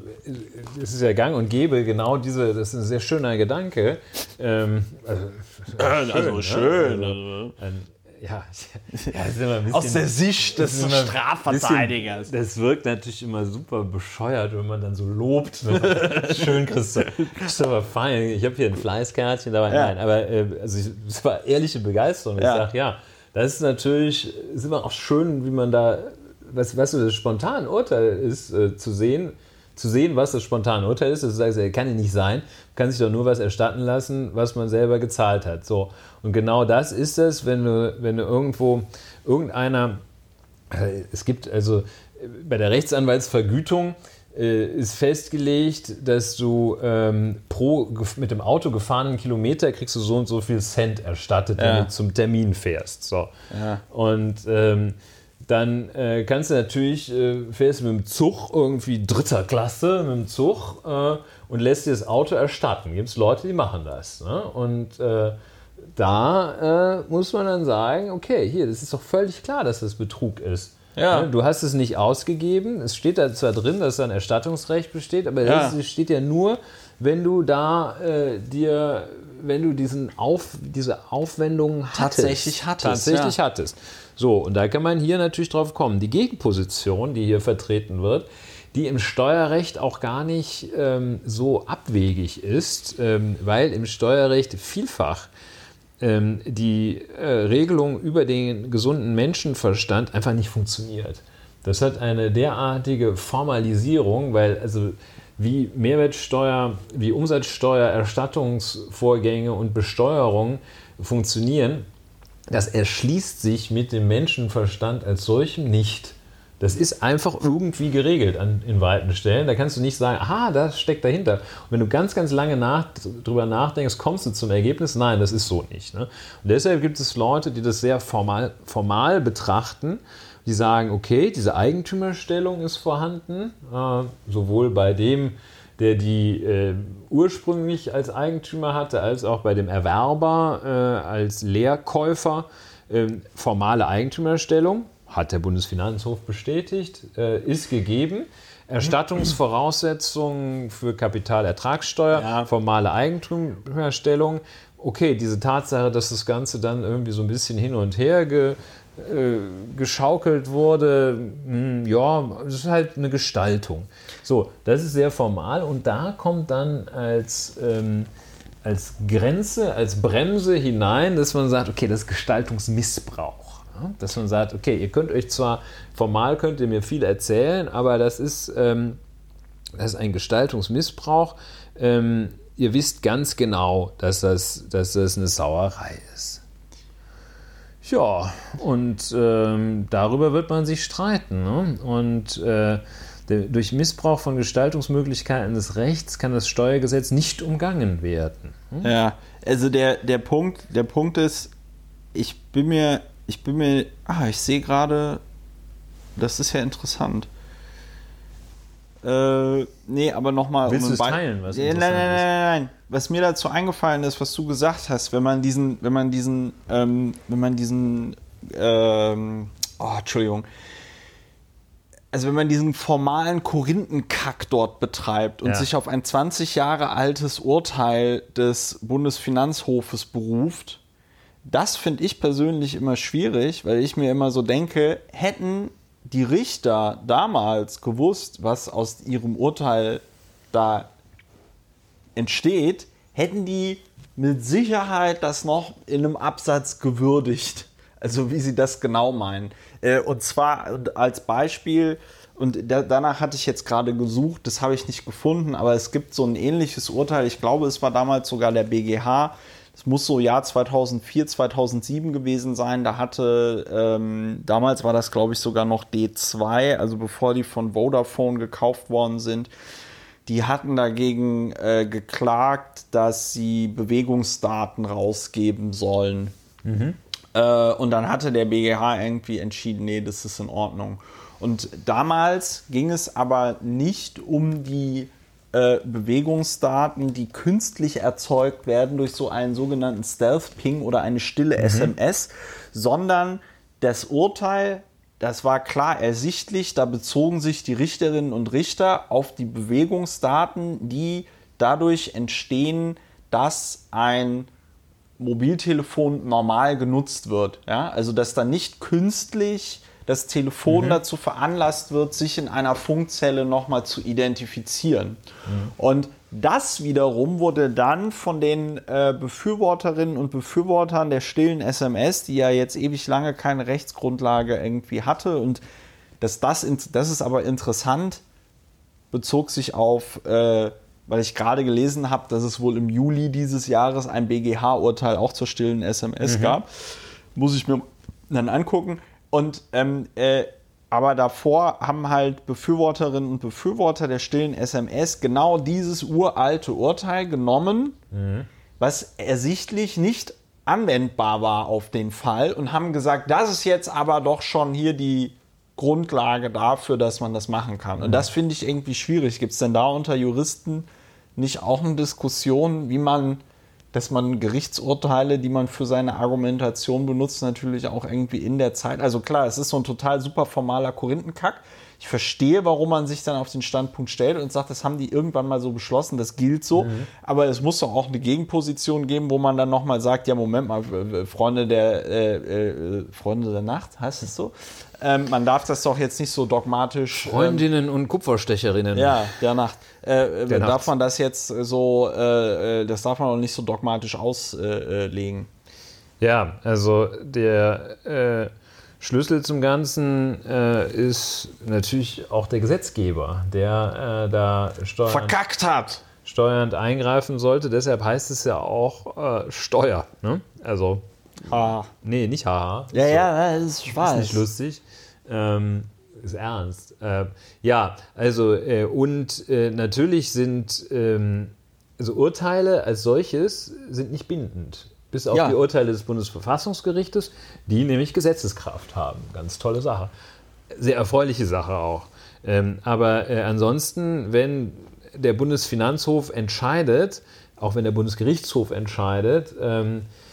es ist ja gang und gäbe, genau diese, das ist ein sehr schöner Gedanke. Ähm, also, schön, also schön. Ne? Also, ja, ja bisschen, aus der Sicht des Strafverteidigers. Bisschen, das wirkt natürlich immer super bescheuert, wenn man dann so lobt. Ne? Schön, Christopher, Christopher Fein. Ich habe hier ein Fleißkärtchen dabei. Ja. Nein, aber äh, also es war ehrliche Begeisterung. Ich ja. sage, ja, das ist natürlich, ist immer auch schön, wie man da was, was das spontane Urteil ist, äh, zu sehen, zu sehen, was das spontane Urteil ist. Das heißt, kann ja nicht sein. Kann sich doch nur was erstatten lassen, was man selber gezahlt hat. So. Und genau das ist es, wenn du, wenn du irgendwo irgendeiner, äh, es gibt also bei der Rechtsanwaltsvergütung äh, ist festgelegt, dass du ähm, pro mit dem Auto gefahrenen Kilometer kriegst du so und so viel Cent erstattet, ja. wenn du zum Termin fährst. So. Ja. Und ähm, dann äh, kannst du natürlich, äh, fährst mit dem Zug irgendwie dritter Klasse mit dem Zug äh, und lässt dir das Auto erstatten. Gibt es Leute, die machen das. Ne? Und äh, da äh, muss man dann sagen, okay, hier, das ist doch völlig klar, dass das Betrug ist. Ja. Du hast es nicht ausgegeben. Es steht da zwar drin, dass da ein Erstattungsrecht besteht, aber Ja. es steht ja nur, wenn du da äh, dir, wenn du diesen Auf, diese Aufwendungen hattest. Tatsächlich hattest, Tatsächlich ja. hattest. So, und da kann man hier natürlich drauf kommen. Die Gegenposition, die hier vertreten wird, die im Steuerrecht auch gar nicht ähm, so abwegig ist, ähm, weil im Steuerrecht vielfach die äh, Regelung über den gesunden Menschenverstand einfach nicht funktioniert. Das hat eine derartige Formalisierung, weil also wie Mehrwertsteuer, wie Umsatzsteuer, Erstattungsvorgänge und Besteuerung funktionieren, das erschließt sich mit dem Menschenverstand als solchem nicht. Das ist einfach irgendwie geregelt an, in weiten Stellen. Da kannst du nicht sagen, aha, das steckt dahinter. Und wenn du ganz, ganz lange nach, drüber nachdenkst, kommst du zum Ergebnis, nein, das ist so nicht. Ne? Und deshalb gibt es Leute, die das sehr formal, formal betrachten. Die sagen, okay, diese Eigentümerstellung ist vorhanden, äh, sowohl bei dem, der die äh, ursprünglich als Eigentümer hatte, als auch bei dem Erwerber äh, als Leerkäufer. Ähm, formale Eigentümerstellung hat der Bundesfinanzhof bestätigt, äh, ist gegeben. Erstattungsvoraussetzungen für Kapitalertragssteuer, Ja. formale Eigentümerstellung. Okay, diese Tatsache, dass das Ganze dann irgendwie so ein bisschen hin und her ge, äh, geschaukelt wurde, hm, ja, das ist halt eine Gestaltung. So, das ist sehr formal und da kommt dann als, ähm, als Grenze, als Bremse hinein, dass man sagt, okay, das ist Gestaltungsmissbrauch. Dass man sagt, okay, ihr könnt euch zwar, formal könnt ihr mir viel erzählen, aber das ist, ähm, das ist ein Gestaltungsmissbrauch. Ähm, ihr wisst ganz genau, dass das, dass das eine Sauerei ist. Ja, und ähm, darüber wird man sich streiten. Ne? Und äh, der, durch Missbrauch von Gestaltungsmöglichkeiten des Rechts kann das Steuergesetz nicht umgangen werden. Hm? Ja, also der, der, Punkt, der Punkt ist, ich bin mir, ich bin mir, ah, ich sehe gerade, das ist ja interessant. Äh, nee, aber nochmal. Willst um du es teilen, was nein, nein, nein, nein, nein. Was mir dazu eingefallen ist, was du gesagt hast, wenn man diesen, wenn man diesen, ähm, wenn man diesen, ähm, oh, Entschuldigung, also wenn man diesen formalen Korinthenkack dort betreibt und Ja. sich auf ein 20 Jahre altes Urteil des Bundesfinanzhofes beruft, das finde ich persönlich immer schwierig, weil ich mir immer so denke, hätten die Richter damals gewusst, was aus ihrem Urteil da entsteht, hätten die mit Sicherheit das noch in einem Absatz gewürdigt. Also wie sie das genau meinen. Äh, Und zwar als Beispiel, und da, danach hatte ich jetzt gerade gesucht, das habe ich nicht gefunden, aber es gibt so ein ähnliches Urteil, ich glaube, es war damals sogar der BGH, das muss so Jahr 2004, 2007 gewesen sein. Da hatte, ähm, damals war das, glaube ich, sogar noch D2, also bevor die von Vodafone gekauft worden sind. Die hatten dagegen äh, geklagt, dass sie Bewegungsdaten rausgeben sollen. Äh, und dann hatte der BGH irgendwie entschieden, nee, das ist in Ordnung. Und damals ging es aber nicht um die äh, Bewegungsdaten, die künstlich erzeugt werden durch so einen sogenannten Stealth-Ping oder eine stille SMS, sondern das Urteil, das war klar ersichtlich, da bezogen sich die Richterinnen und Richter auf die Bewegungsdaten, die dadurch entstehen, dass ein Mobiltelefon normal genutzt wird. Ja? Also dass da nicht künstlich das Telefon dazu veranlasst wird, sich in einer Funkzelle nochmal zu identifizieren. Und das wiederum wurde dann von den äh, Befürworterinnen und Befürwortern der stillen SMS, die ja jetzt ewig lange keine Rechtsgrundlage irgendwie hatte, und dass das, das ist aber interessant, bezog sich auf, äh, weil ich gerade gelesen habe, dass es wohl im Juli dieses Jahres ein BGH-Urteil auch zur stillen SMS gab. Muss ich mir dann angucken. Und ähm, äh, aber davor haben halt Befürworterinnen und Befürworter der stillen SMS genau dieses uralte Urteil genommen, was ersichtlich nicht anwendbar war auf den Fall und haben gesagt, das ist jetzt aber doch schon hier die Grundlage dafür, dass man das machen kann. Und das finde ich irgendwie schwierig. Gibt es denn da unter Juristen nicht auch eine Diskussion, wie man dass man Gerichtsurteile, die man für seine Argumentation benutzt, natürlich auch irgendwie in der Zeit. Also klar, es ist so ein total super formaler Korinthenkack. Ich verstehe, warum man sich dann auf den Standpunkt stellt und sagt, das haben die irgendwann mal so beschlossen, das gilt so. Mhm. Aber es muss doch auch eine Gegenposition geben, wo man dann nochmal sagt, ja, Moment mal, Freunde der, äh, äh, Freunde der Nacht, heißt es so? Ähm, man darf das doch jetzt nicht so dogmatisch. Ähm, Freundinnen ähm, und Kupferstecherinnen. Ja, der Nacht. Äh, der darf Nacht. man das jetzt so, äh, äh, das darf man auch nicht so dogmatisch auslegen. ja, also der äh, Schlüssel zum Ganzen äh, ist natürlich auch der Gesetzgeber, der äh, da steuernd, verkackt hat. Steuernd eingreifen sollte. Deshalb heißt es ja auch Steuer. Ne? Also Ha. Nee, nicht haha. Ja, so. ja, das ist Spaß. Ist nicht lustig. Ähm, ist ernst. Äh, ja, also äh, und äh, natürlich sind ähm, also Urteile als solches sind nicht bindend. Bis auf ja. die Urteile des Bundesverfassungsgerichtes, die nämlich Gesetzeskraft haben. Ganz tolle Sache. Sehr erfreuliche Sache auch. Ähm, aber äh, ansonsten, wenn der Bundesfinanzhof entscheidet, auch wenn der Bundesgerichtshof entscheidet, ähm, äh,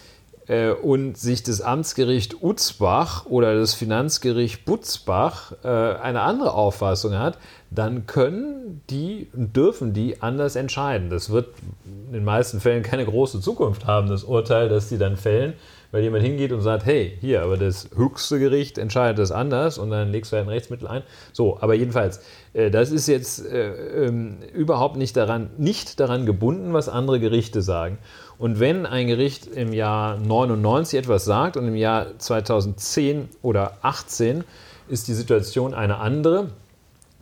und sich das Amtsgericht Utzbach oder das Finanzgericht Butzbach äh, eine andere Auffassung hat, dann können die und dürfen die anders entscheiden. Das wird in den meisten Fällen keine große Zukunft haben, das Urteil, das sie dann fällen, weil jemand hingeht und sagt, hey, hier, aber das höchste Gericht entscheidet das anders und dann legst du halt ein Rechtsmittel ein. So, aber jedenfalls, äh, das ist jetzt äh, ähm, überhaupt nicht daran, nicht daran gebunden, was andere Gerichte sagen. Und wenn ein Gericht im Jahr 99 etwas sagt und im Jahr 2010 oder 18 ist die Situation eine andere,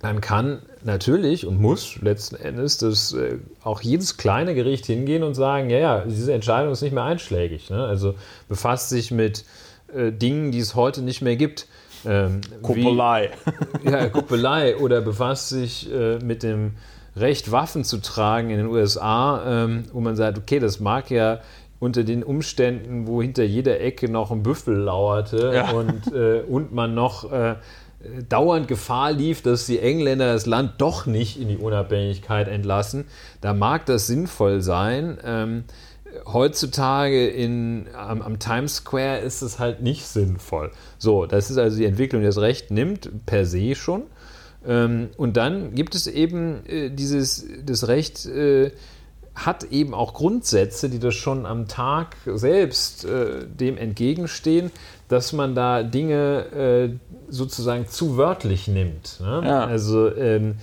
dann kann natürlich und muss letzten Endes das, äh, auch jedes kleine Gericht hingehen und sagen, ja, ja, diese Entscheidung ist nicht mehr einschlägig. Ne? Also befasst sich mit äh, Dingen, die es heute nicht mehr gibt. Ähm, Kuppelei. Wie, ja, Kuppelei oder befasst sich äh, mit dem Recht, Waffen zu tragen in den USA, ähm, wo man sagt, okay, das mag ja unter den Umständen, wo hinter jeder Ecke noch ein Büffel lauerte ja. und, äh, und man noch äh, dauernd Gefahr lief, dass die Engländer das Land doch nicht in die Unabhängigkeit entlassen, da mag das sinnvoll sein. Ähm, heutzutage in, am, am, Times Square ist es halt nicht sinnvoll. So, das ist also die Entwicklung, die das Recht nimmt, per se schon. Ähm, und dann gibt es eben äh, dieses, das Recht äh, hat eben auch Grundsätze, die das schon am Tag selbst äh, dem entgegenstehen, dass man da Dinge sozusagen zu wörtlich nimmt. Ne? Ja. Also ähm,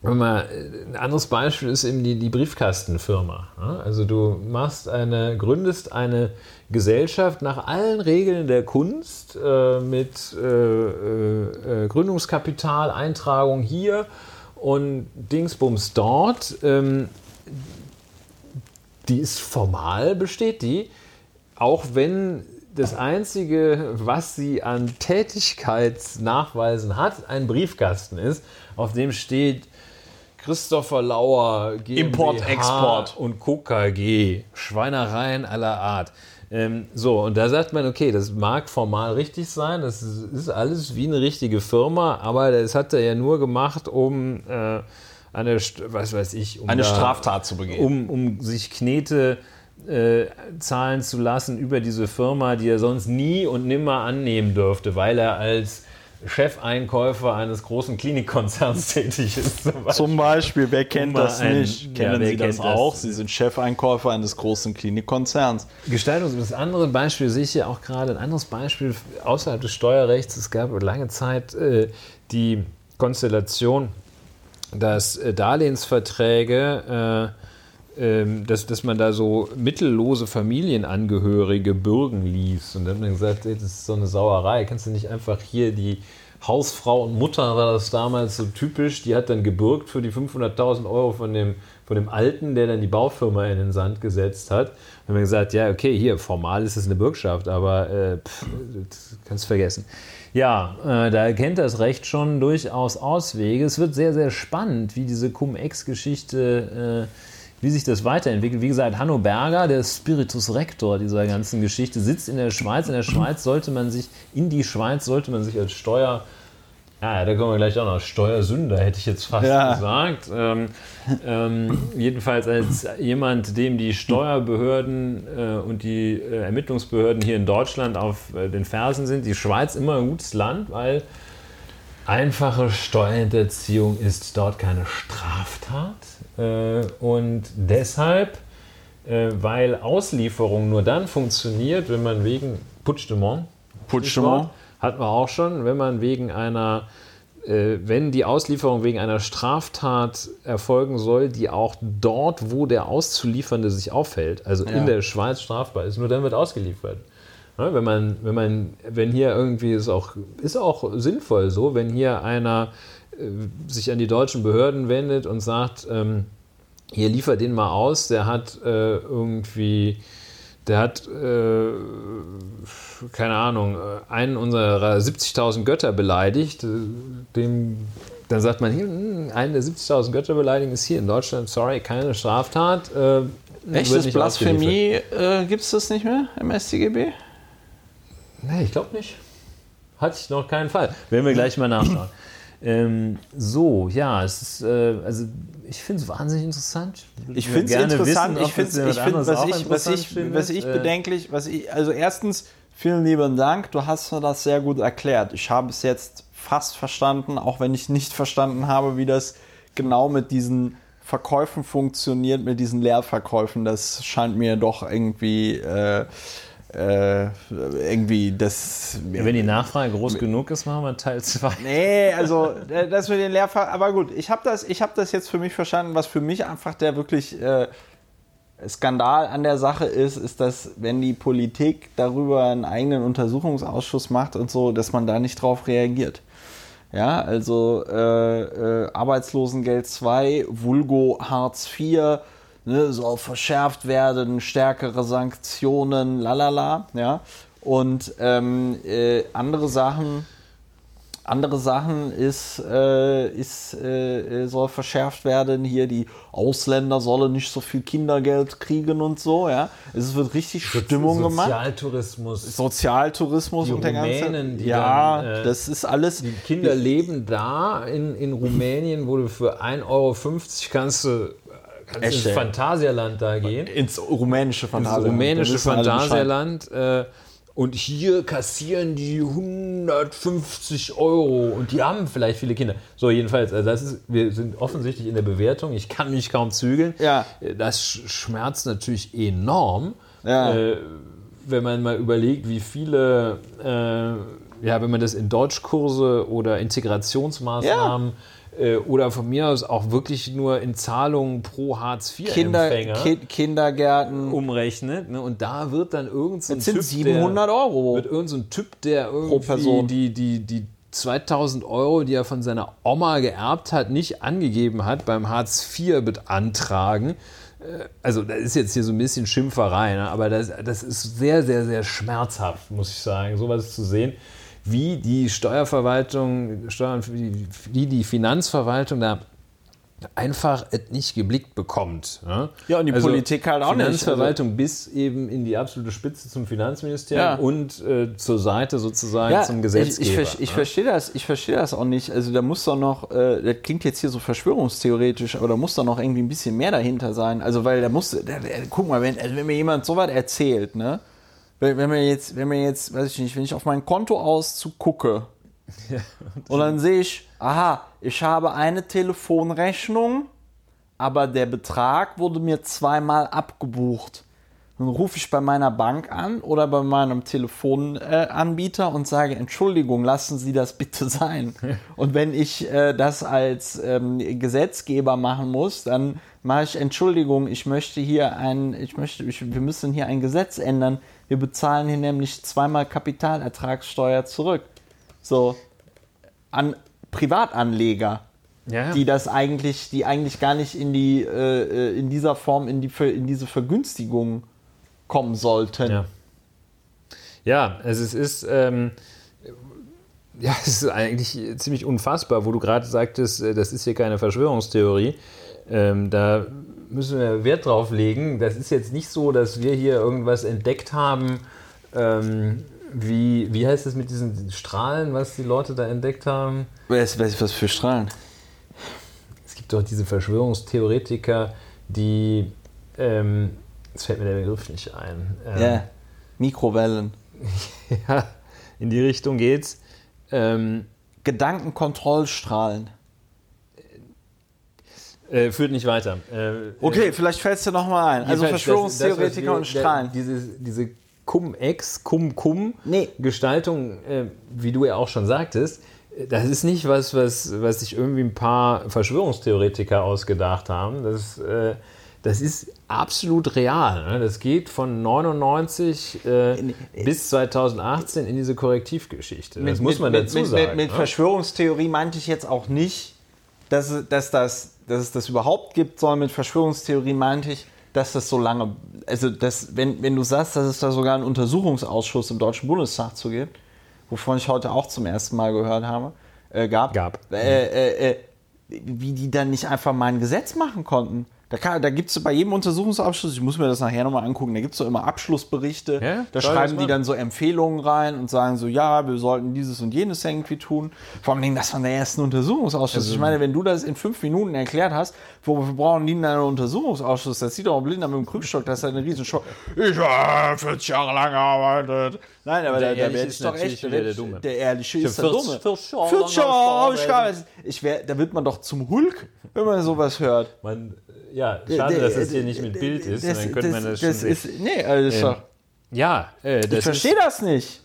die mal, ein anderes Beispiel ist eben die, die Briefkastenfirma. Ne? Also du machst eine, gründest eine Gesellschaft nach allen Regeln der Kunst äh, mit äh, äh, äh, Gründungskapital, Eintragung hier und Dingsbums dort. Ähm, die ist formal, besteht die, auch wenn das Einzige, was sie an Tätigkeitsnachweisen hat, ein Briefkasten ist, auf dem steht Christopher Lauer, GmbH Import, Export und KKG, Schweinereien aller Art. Ähm, so, und da sagt man, okay, das mag formal richtig sein, das ist alles wie eine richtige Firma, aber das hat er ja nur gemacht, um äh, eine, was weiß ich, um eine da, Straftat zu begehen. Um, um sich Knete äh, zahlen zu lassen über diese Firma, die er sonst nie und nimmer annehmen dürfte, weil er als Chefeinkäufer eines großen Klinikkonzerns tätig ist. Zum Beispiel, zum Beispiel wer kennt das ein, nicht? Kennen ja, Sie das auch? Das? Sie sind Chefeinkäufer eines großen Klinikkonzerns. Gestaltung, das andere Beispiel sehe ich hier auch gerade, ein anderes Beispiel außerhalb des Steuerrechts. Es gab lange Zeit äh, die Konstellation, dass äh, Darlehensverträge äh, ähm, dass, dass man da so mittellose Familienangehörige bürgen ließ. Und dann hat man gesagt, ey, das ist so eine Sauerei. Kannst du nicht einfach hier die Hausfrau und Mutter war das damals so typisch, die hat dann gebürgt für die 500.000 Euro von dem, von dem Alten, der dann die Baufirma in den Sand gesetzt hat. Dann haben wir gesagt, ja, okay, hier, formal ist es eine Bürgschaft, aber äh, pff, das kannst du vergessen. Ja, äh, da erkennt das Recht schon durchaus Auswege. Es wird sehr, sehr spannend, wie diese Cum-Ex-Geschichte äh, wie sich das weiterentwickelt. Wie gesagt, Hanno Berger, der Spiritus Rector dieser ganzen Geschichte, sitzt in der Schweiz. In der Schweiz sollte man sich, in die Schweiz sollte man sich als Steuer Ja, da kommen wir gleich auch noch. Steuersünder hätte ich jetzt fast Ja. gesagt. Ähm, ähm, jedenfalls als jemand, dem die Steuerbehörden äh, und die äh, Ermittlungsbehörden hier in Deutschland auf äh, den Fersen sind. Die Schweiz immer ein gutes Land, weil einfache Steuerhinterziehung ist dort keine Straftat. Äh, und deshalb, äh, weil Auslieferung nur dann funktioniert, wenn man wegen Putschdemont Putschdemont. hatten wir auch schon, wenn man wegen einer, äh, wenn die Auslieferung wegen einer Straftat erfolgen soll, die auch dort, wo der Auszuliefernde sich aufhält, also Ja. in der Schweiz strafbar ist, nur dann wird ausgeliefert. Wenn man, wenn man, wenn hier irgendwie ist auch, ist auch sinnvoll so, wenn hier einer sich an die deutschen Behörden wendet und sagt, ähm, hier liefer den mal aus, der hat äh, irgendwie, der hat, äh, keine Ahnung, äh, einen unserer 70.000 Götter beleidigt, äh, dem, dann sagt man hier, hm, einen der 70.000 Götter beleidigen ist hier in Deutschland, sorry, keine Straftat. Äh, wird Echtes Blasphemie äh, gibt es das nicht mehr im StGB? Nee, ich glaube nicht. Hatte ich noch keinen Fall. Werden wir gleich mal nachschauen. Ähm, so, ja, es ist, äh, also ich finde es wahnsinnig interessant. Ich finde es interessant. wissen, ich finde, ich find, was, ich, was, interessant ich, findet. was ich Äh, bedenklich, was ich, also erstens, vielen lieben Dank, du hast mir das sehr gut erklärt. Ich habe es jetzt fast verstanden, auch wenn ich nicht verstanden habe, wie das genau mit diesen Verkäufen funktioniert, mit diesen Leerverkäufen. Das scheint mir doch irgendwie, äh, äh, irgendwie das. Wenn die Nachfrage groß genug ist, machen wir Teil 2. Nee, also äh, das mit den Lehrfach, aber gut, ich habe das, ich hab das jetzt für mich verstanden, was für mich einfach der wirklich äh, Skandal an der Sache ist, ist, dass wenn die Politik darüber einen eigenen Untersuchungsausschuss macht und so, dass man da nicht drauf reagiert. Ja, also äh, äh, Arbeitslosengeld 2, Vulgo Hartz IV, ne, soll verschärft werden, stärkere Sanktionen, lalala, ja. Und ähm, äh, andere Sachen, andere Sachen ist, äh, ist äh, äh, soll verschärft werden. Hier die Ausländer sollen nicht so viel Kindergeld kriegen und so, ja. Es wird richtig Stimmung gemacht. Sozialtourismus. Sozialtourismus Die und der ganze. Die ja, dann, äh, das ist alles. Die Kinder leben da in, in Rumänien, wo du für 1,50 Euro kannst du kannst ins? Phantasialand da gehen. ins rumänische Phantasialand. rumänische alle Bescheid. Phantasialand. Äh, und hier kassieren die 150 Euro und die haben vielleicht viele Kinder. So, jedenfalls, also das ist, wir sind offensichtlich in der Bewertung. Ich kann mich kaum zügeln. Ja. Äh, Das sch- schmerzt natürlich enorm, Ja. äh, wenn man mal überlegt, wie viele, äh, ja, wenn man das in Deutschkurse oder Integrationsmaßnahmen äh, oder von mir aus auch wirklich nur in Zahlungen pro Kinder, Hartz-IV-Empfänger Ki Kindergärten. umrechnet. Ne? Und da wird dann irgend so sind Typ, 700 der, Euro. Wird irgend so ein Typ, der irgendwie Person. die, die, die 2000 Euro, die er von seiner Oma geerbt hat, nicht angegeben hat, beim Hartz IV beantragen. Äh, Also, das ist jetzt hier so ein bisschen Schimpferei, ne? aber das, das ist sehr, sehr, sehr schmerzhaft, muss ich sagen, sowas zu sehen, wie die Steuerverwaltung, Steuern, wie die Finanzverwaltung da einfach nicht geblickt bekommt. Ne? Ja, und die Politik halt auch nicht. Finanzverwaltung bis eben in die absolute Spitze zum Finanzministerium Ja. und äh, zur Seite sozusagen zum Ich, Gesetzgeber. ich, ver- ich ne? verstehe das, ich verstehe das auch nicht. Also da muss doch noch, äh, das klingt jetzt hier so verschwörungstheoretisch, aber da muss doch noch irgendwie ein bisschen mehr dahinter sein. Also weil da muss, da, da, guck mal, wenn, also wenn mir jemand so was erzählt, ne, wenn, wenn mir jetzt, wenn mir jetzt, weiß ich nicht, wenn ich auf mein Kontoauszug gucke und dann sehe ich, aha, ich habe eine Telefonrechnung, aber der Betrag wurde mir zweimal abgebucht. Dann rufe ich bei meiner Bank an oder bei meinem Telefonanbieter äh, und sage, Entschuldigung, lassen Sie das bitte sein. Und wenn ich äh, das als ähm, Gesetzgeber machen muss, dann mache ich Entschuldigung, ich möchte hier ein, ich möchte, ich, wir müssen hier ein Gesetz ändern. Wir bezahlen hier nämlich zweimal Kapitalertragssteuer zurück. So an Privatanleger ja, die das eigentlich, die eigentlich gar nicht in die äh, äh, in dieser Form in die in diese Vergünstigung kommen sollten. Ja. Ja, also es ist, ähm, ja, es ist eigentlich ziemlich unfassbar, wo du gerade sagtest, äh, das ist hier keine Verschwörungstheorie. Ähm, da müssen wir Wert drauf legen. Das ist jetzt nicht so, dass wir hier irgendwas entdeckt haben, ähm, wie, wie heißt es mit diesen Strahlen, was die Leute da entdeckt haben? Was, was, was für Strahlen? Es gibt doch diese Verschwörungstheoretiker, die, ähm, jetzt fällt mir der Begriff nicht ein. Ähm, Ja, Mikrowellen. ja, in die Richtung geht's. Ähm, Gedankenkontrollstrahlen. Äh, führt nicht weiter. Äh, Okay, vielleicht fällst du noch mal ein. Also Verschwörungstheoretiker das- und das, wir- Strahlen. Diese, diese Cum-Ex, Cum-Cum Nee. Äh, wie du ja auch schon sagtest, äh, das ist nicht was, was, was sich irgendwie ein paar Verschwörungstheoretiker ausgedacht haben. Das, äh, das ist absolut real. Ne? Das geht von 99 äh, bis 2018 in diese Korrektivgeschichte. Das muss man dazu mit, sagen. Mit, mit ne? Verschwörungstheorie meinte ich jetzt auch nicht, dass, dass, das, dass es das überhaupt gibt, sondern mit Verschwörungstheorie meinte ich, dass das so lange, also dass, wenn, wenn du sagst, dass es da sogar einen Untersuchungsausschuss im Deutschen Bundestag zu gibt, wovon ich heute auch zum ersten Mal gehört habe, äh, gab, Gab. Äh, äh, äh, wie die dann nicht einfach mal ein Gesetz machen konnten. Da, kann- da gibt es bei jedem Untersuchungsausschuss, ich muss mir das nachher nochmal angucken, da gibt es so immer Abschlussberichte, Ja, da schreiben die dann so Empfehlungen rein und sagen so, ja, wir sollten dieses und jenes irgendwie tun. Vor allem, das war der erste Untersuchungsausschuss. Also ich meine, wenn du das in fünf Minuten erklärt hast, wofür brauchen die denn einen Untersuchungsausschuss? Das sieht doch ein Blinder mit dem Krückstock, das ist eine riesen Show. Ich habe 40 Jahre lang gearbeitet. Nein, aber Der Ehrliche werde ist doch echt, der ich- Dumme. der Ehrliche ist der 40 Dumme. 40 Jahre 40 lang Jahre. Ich wär, da wird man doch zum Hulk, wenn man sowas hört. Man, ja, schade, dass das hier nicht mit Bild ist. Das, dann könnte man das, das schon ist, sehen. nee, also das Ähm, Ja, äh, das ich verstehe das nicht.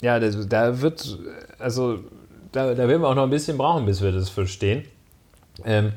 Ja, das, da wird, also da, da werden wir auch noch ein bisschen brauchen, bis wir das verstehen. Ähm,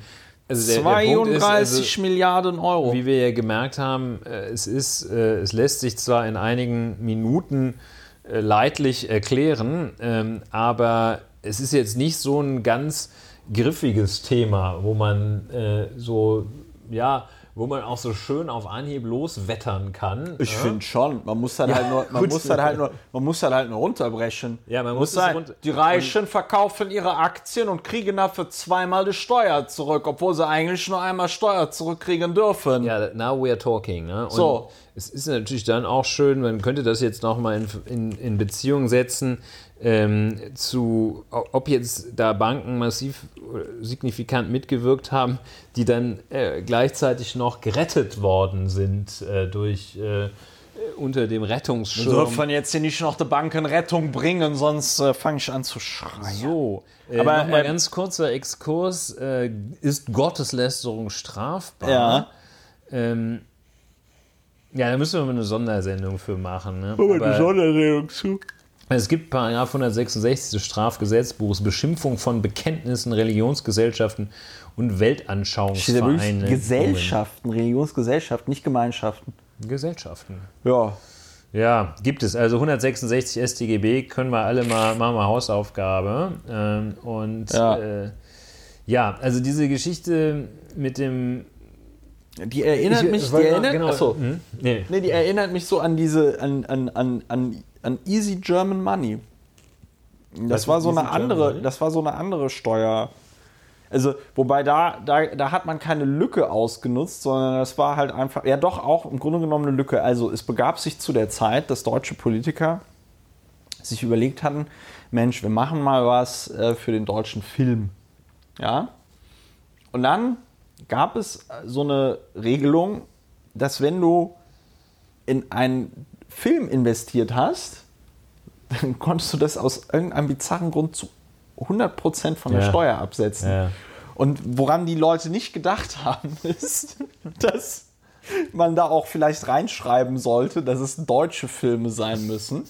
also der, der ist, 32 also, Milliarden Euro. wie wir ja gemerkt haben, äh, es ist, äh, es lässt sich zwar in einigen Minuten äh, leidlich erklären, ähm, aber es ist jetzt nicht so ein ganz griffiges Thema, wo man so, ja, wo man auch so schön auf Anhieb loswettern kann. Ich ja? finde schon, man muss dann Ja, halt nur, man gut. muss dann halt nur, man muss dann halt nur runterbrechen. Ja, man muss es sagen, runter- die Reichen verkaufen ihre Aktien und kriegen dafür zweimal die Steuer zurück, obwohl sie eigentlich nur einmal Steuer zurückkriegen dürfen. Ja, now we are talking. Ne? Und So. Es ist natürlich dann auch schön, man könnte das jetzt nochmal in, in, in Beziehung setzen ähm, zu, ob jetzt da Banken massiv äh, signifikant mitgewirkt haben, die dann äh, gleichzeitig noch gerettet worden sind äh, durch äh, unter dem Wir Rettungsschirm. dürfen jetzt hier nicht noch die Banken Rettung bringen, sonst äh, fange ich an zu schreien. So, äh, Aber, nochmal ähm, ganz kurzer Exkurs. Äh, ist Gotteslästerung strafbar? Ja. Ähm, ja, da müssen wir mal eine Sondersendung für machen. Ne? eine Aber Sondersendung zu. Es gibt Paragraph 166 des Strafgesetzbuchs Beschimpfung von Bekenntnissen, Religionsgesellschaften und Weltanschauungsvereinen. Gesellschaften, Religionsgesellschaften, nicht Gemeinschaften. Gesellschaften. Ja. Ja, gibt es. Also 166 StGB können wir alle mal, machen wir Hausaufgabe. Ähm, und Ja. Äh, ja, also diese Geschichte mit dem. Die erinnert Ich- mich, die erinnert, genau, achso, hm? Nee. nee, die erinnert mich so an diese, an, an, an, an, an Easy German Money. Das Was war so eine andere, das war so eine andere Steuer. Also, wobei da, da, da hat man keine Lücke ausgenutzt, sondern das war halt einfach, ja doch auch im Grunde genommen eine Lücke. Also es begab sich zu der Zeit, dass deutsche Politiker sich überlegt hatten, Mensch, wir machen mal was äh, für den deutschen Film. Ja? Und dann gab es so eine Regelung, dass wenn du in einen Film investiert hast, dann konntest du das aus irgendeinem bizarren Grund zu 100% von der Ja. Steuer absetzen. Ja. Und woran die Leute nicht gedacht haben, ist, dass man da auch vielleicht reinschreiben sollte, dass es deutsche Filme sein müssen.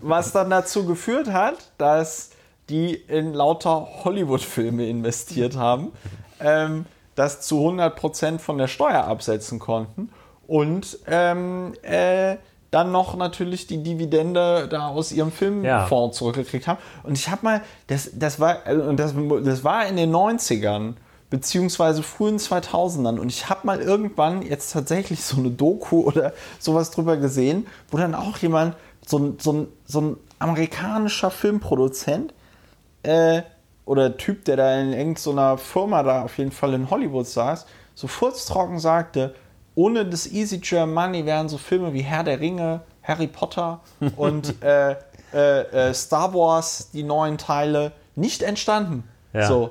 Was dann dazu geführt hat, dass die in lauter Hollywood-Filme investiert haben, ähm, das zu 100% von der Steuer absetzen konnten und ähm, äh, dann noch natürlich die Dividende da aus ihrem Filmfonds zurückgekriegt haben. Und ich habe mal, das, das, war, äh, das, das war in den 90ern, beziehungsweise frühen 2000ern. Und ich habe mal irgendwann jetzt tatsächlich so eine Doku oder sowas drüber gesehen, wo dann auch jemand, so ein, so ein, so ein amerikanischer Filmproduzent äh, oder Typ, der da in irgendeiner Firma da auf jeden Fall in Hollywood saß, so furztrocken sagte, ohne das Easy German Money wären so Filme wie Herr der Ringe, Harry Potter und, äh, äh, äh, Star Wars, die neuen Teile, nicht entstanden. Ja. So.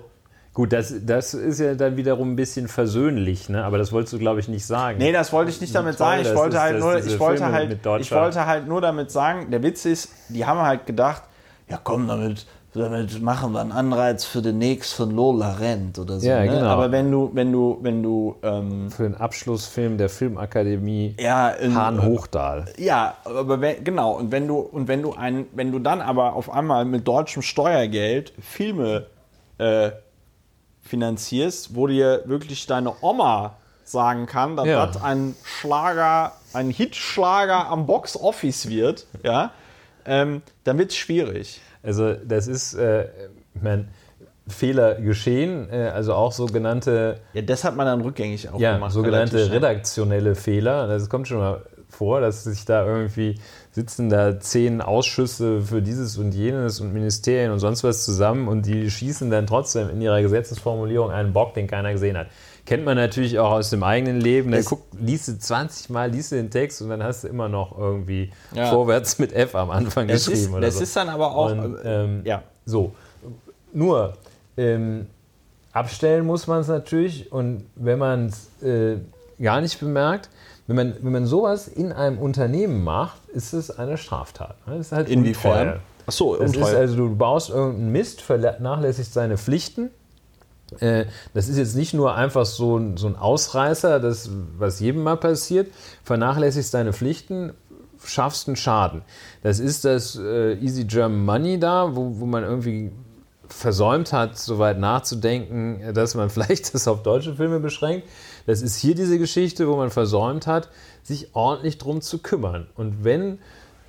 Gut, das, das ist ja dann wiederum ein bisschen versöhnlich, ne? aber das wolltest du, glaube ich, nicht sagen. Nee, das wollte ich nicht damit toll, sagen. Ich wollte ist- halt nur, ich wollte Filme halt, ich wollte halt nur damit sagen, der Witz ist, die haben halt gedacht, ja komm, damit, damit machen wir einen Anreiz für den nächsten Lola Rent oder so. Ja, ne? genau. Aber wenn du, wenn du, wenn du, ähm, Für den Abschlussfilm der Filmakademie ja, in, Hahn Hochdahl. Ja, aber wenn, genau. Und wenn du und wenn du ein, wenn du dann aber auf einmal mit deutschem Steuergeld Filme äh, finanzierst, wo dir wirklich deine Oma sagen kann, dass Ja. das ein Schlager, ein Hitschlager am Box Office wird, ja, ähm, dann wird es schwierig. Also das ist, äh, mein, Fehler geschehen, äh, also auch sogenannte, Ja, das hat man dann rückgängig auch ja, gemacht. sogenannte redaktionelle Fehler. Das kommt schon mal vor, dass sich da irgendwie sitzen da zehn Ausschüsse für dieses und jenes und Ministerien und sonst was zusammen und die schießen dann trotzdem in ihrer Gesetzesformulierung einen Bock, den keiner gesehen hat. Kennt man natürlich auch aus dem eigenen Leben. Da Das- guck, liest du 20 Mal, liest du den Text und dann hast du immer noch irgendwie Ja. vorwärts mit F am Anfang Das, geschrieben. ist, oder das so. ist dann aber auch, Und, äh, ähm, ja. So, nur ähm, abstellen muss man es natürlich und wenn man es äh, gar nicht bemerkt, wenn man, wenn man sowas in einem Unternehmen macht, ist es eine Straftat. ne? Das ist halt Inwiefern? Ach so, Das ist also, du baust irgendeinen Mist, vernachlässigst seine Pflichten. Äh, Das ist jetzt nicht nur einfach so ein, so ein Ausreißer, das, was jedem mal passiert, vernachlässigst deine Pflichten, schaffst einen Schaden. Das ist das äh, Easy German Money da, wo, wo man irgendwie versäumt hat, so weit nachzudenken, dass man vielleicht das auf deutsche Filme beschränkt. Das ist hier diese Geschichte, wo man versäumt hat, sich ordentlich drum zu kümmern. Und wenn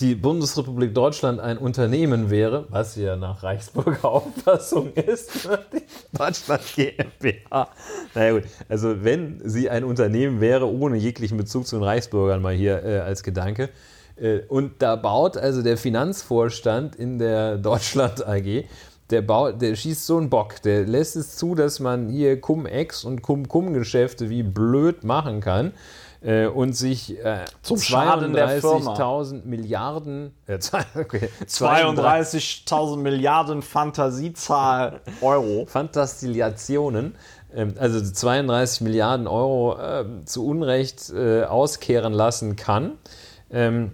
die Bundesrepublik Deutschland ein Unternehmen wäre, was ja nach Reichsburger Auffassung ist, die Deutschland GmbH. Naja gut, also wenn sie ein Unternehmen wäre, ohne jeglichen Bezug zu den Reichsbürgern mal hier äh, als Gedanke, äh, und da baut also der Finanzvorstand in der Deutschland AG, der, baut, der schießt so einen Bock, der lässt es zu, dass man hier Cum-Ex und Cum-Cum-Geschäfte wie blöd machen kann äh, und sich äh, Zum Schaden der Firma. 32.000 Milliarden, äh, okay, 32.000 Milliarden Fantasiezahl Euro. Fantastillationen, ähm, also 32 Milliarden Euro ähm, zu Unrecht äh, auskehren lassen kann. Ähm,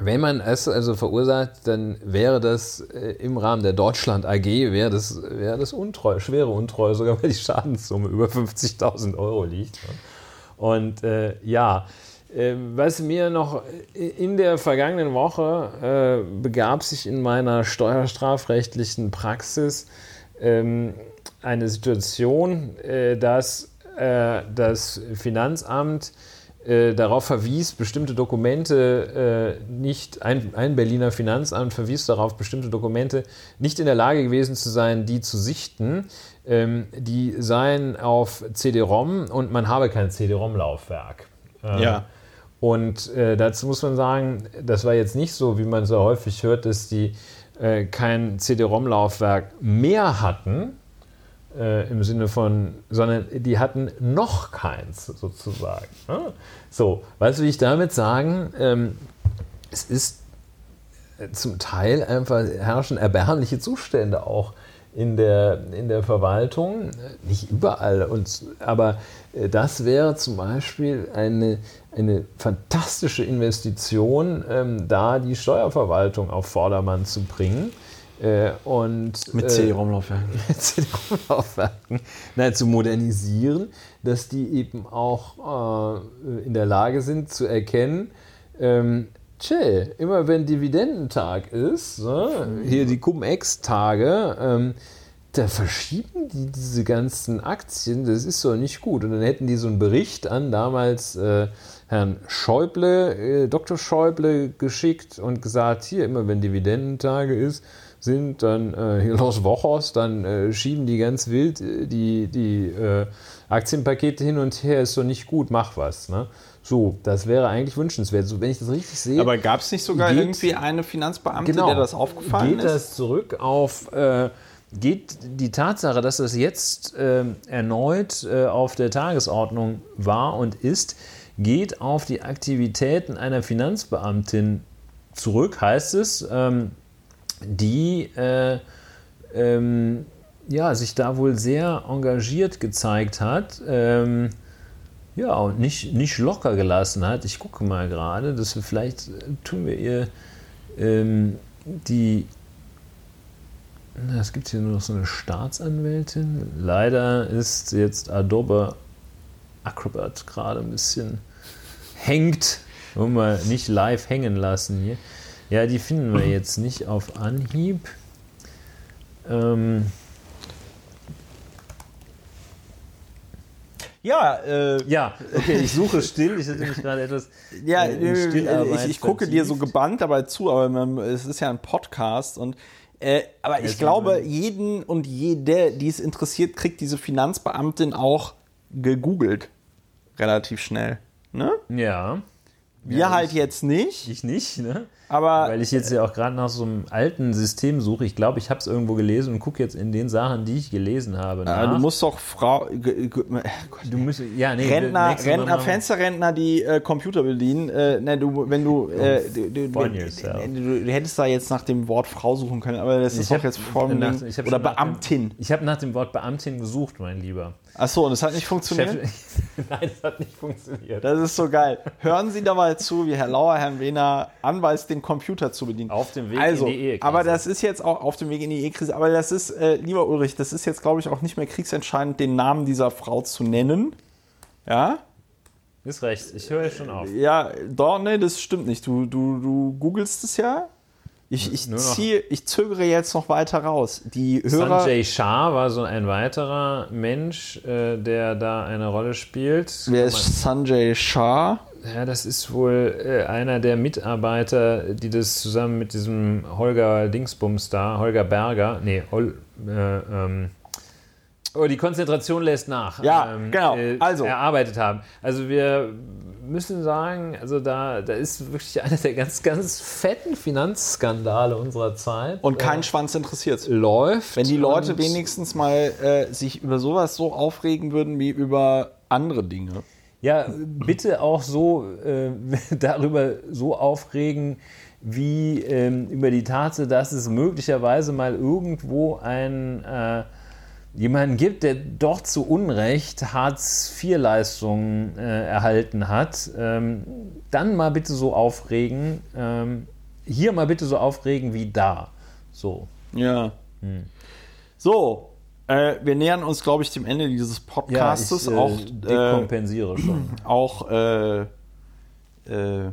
wenn man es also verursacht, dann wäre das äh, im Rahmen der Deutschland AG, wäre das, wäre das Untreue, schwere Untreue, sogar weil die Schadenssumme über 50.000 Euro liegt. Und äh, ja, äh, was mir noch in der vergangenen Woche äh, begab sich in meiner steuerstrafrechtlichen Praxis ähm, eine Situation, äh, dass äh, das Finanzamt äh, darauf verwies, bestimmte Dokumente äh, nicht, ein, ein Berliner Finanzamt verwies darauf, bestimmte Dokumente nicht in der Lage gewesen zu sein, die zu sichten. Ähm, die seien auf CD-ROM und man habe kein CD-ROM-Laufwerk. Ähm, Ja. Und äh, dazu muss man sagen, das war jetzt nicht so, wie man so häufig hört, dass die äh, kein CD-ROM-Laufwerk mehr hatten, äh, im Sinne von, sondern die hatten noch keins sozusagen. ne? So, was will ich damit sagen? Ähm, es ist äh, zum Teil einfach herrschen erbärmliche Zustände auch in der, in der Verwaltung, nicht überall, und, aber äh, das wäre zum Beispiel eine, eine fantastische Investition, ähm, da die Steuerverwaltung auf Vordermann zu bringen. Äh, und, Mit äh, CD-ROM-Laufwerken. mit CD-ROM-Laufwerken nein, zu modernisieren, dass die eben auch äh, in der Lage sind zu erkennen, ähm, tschä, immer wenn Dividendentag ist, ne, hier die Cum-Ex-Tage, ähm, da verschieben die diese ganzen Aktien, das ist doch nicht gut. Und dann hätten die so einen Bericht an damals äh, Herrn Schäuble, äh, Dr. Schäuble geschickt und gesagt, hier immer wenn Dividendentage ist, sind dann äh, hier Los Wochos, dann äh, schieben die ganz wild äh, die, die äh, Aktienpakete hin und her, ist doch nicht gut, mach was. Ne? So, das wäre eigentlich wünschenswert. So, wenn ich das richtig sehe, Aber gab es nicht sogar Geht- irgendwie eine Finanzbeamte, Genau. der das aufgefallen geht ist? das zurück auf äh, geht die Tatsache, dass das jetzt ähm, erneut äh, auf der Tagesordnung war und ist, geht auf die Aktivitäten einer Finanzbeamtin zurück, heißt es. Ähm, die äh, ähm, ja, sich da wohl sehr engagiert gezeigt hat. Ähm, ja, und nicht, nicht locker gelassen hat. Ich gucke mal gerade, dass wir vielleicht äh, tun wir ihr ähm, die. Es gibt hier nur noch so eine Staatsanwältin. Leider ist jetzt Adobe Acrobat gerade ein bisschen hängt. Wollen wir nicht live hängen lassen hier. Ja, die finden wir jetzt nicht auf Anhieb. Ähm, Ja, äh, ja, okay, ich suche still. Ich hätte mich gerade etwas. Ja, äh, in Stillarbeit ich, ich gucke dir so gebannt dabei zu, aber es ist ja ein Podcast und äh, aber ich glaube, jeden und jede, die es interessiert, kriegt diese Finanzbeamtin auch gegoogelt. Relativ schnell. Ne? Ja, Wir Ja, halt ich- jetzt nicht, ich nicht, ne? aber Weil ich jetzt ja auch gerade nach so einem alten System suche. Ich glaube, ich habe es irgendwo gelesen und gucke jetzt in den Sachen, die ich gelesen habe. äh, Nach. du musst doch Frau. ge- ge- Du musst, ja, nee, Rentner, Rentner, Fensterrentner, die äh, Computer bedienen, äh, ne, du, wenn du, äh, du, du, du, du, hättest da jetzt nach dem Wort Frau suchen können, aber das ist Ich doch hab jetzt nach- hab oder nach dem- Beamtin. Ich habe nach dem Wort Beamtin gesucht, mein Lieber. Achso, und es hat nicht funktioniert? Nein, das hat nicht funktioniert. Das ist so geil. Hören Sie dabei zu, wie Herr Lauer Herrn Wehner anweist, den Computer zu bedienen. Auf dem Weg also, in die Ehekrise. Aber das ist jetzt auch auf dem Weg in die Ehekrise. Aber das ist, äh, lieber Ulrich, das ist jetzt, glaube ich, auch nicht mehr kriegsentscheidend, den Namen dieser Frau zu nennen. Ja? Ist recht, ich höre schon auf. Ja, doch, nee, das stimmt nicht. Du, du, du googelst es ja. Ich, ich, ziehe, ich zögere jetzt noch weiter raus. Die Hörer. Sanjay Shah war so ein weiterer Mensch, äh, der da eine Rolle spielt. Wer ist Sanjay Shah? Ja, das ist wohl äh, einer der Mitarbeiter, die das zusammen mit diesem Holger Dingsbums da, Holger Berger, nee, Hol, äh, ähm, oh, die Konzentration lässt nach. Ja, genau. Also. Erarbeitet haben. Also wir müssen sagen, also da, da ist wirklich einer der ganz, ganz fetten Finanzskandale unserer Zeit. Und kein äh, Schwanz interessiert. läuft. Wenn die Leute wenigstens mal äh, sich über sowas so aufregen würden wie über andere Dinge. Ja, bitte auch so äh, darüber so aufregen, wie ähm, über die Tatsache, dass es möglicherweise mal irgendwo ein äh, jemanden gibt, der doch zu Unrecht Hartz-IV-Leistungen äh, erhalten hat. Ähm, dann mal bitte so aufregen. Ähm, hier mal bitte so aufregen wie da. So. Ja. Hm. So, äh, wir nähern uns, glaube ich, dem Ende dieses Podcastes. ich, äh, auch äh, dekompensiere schon. auch äh, äh,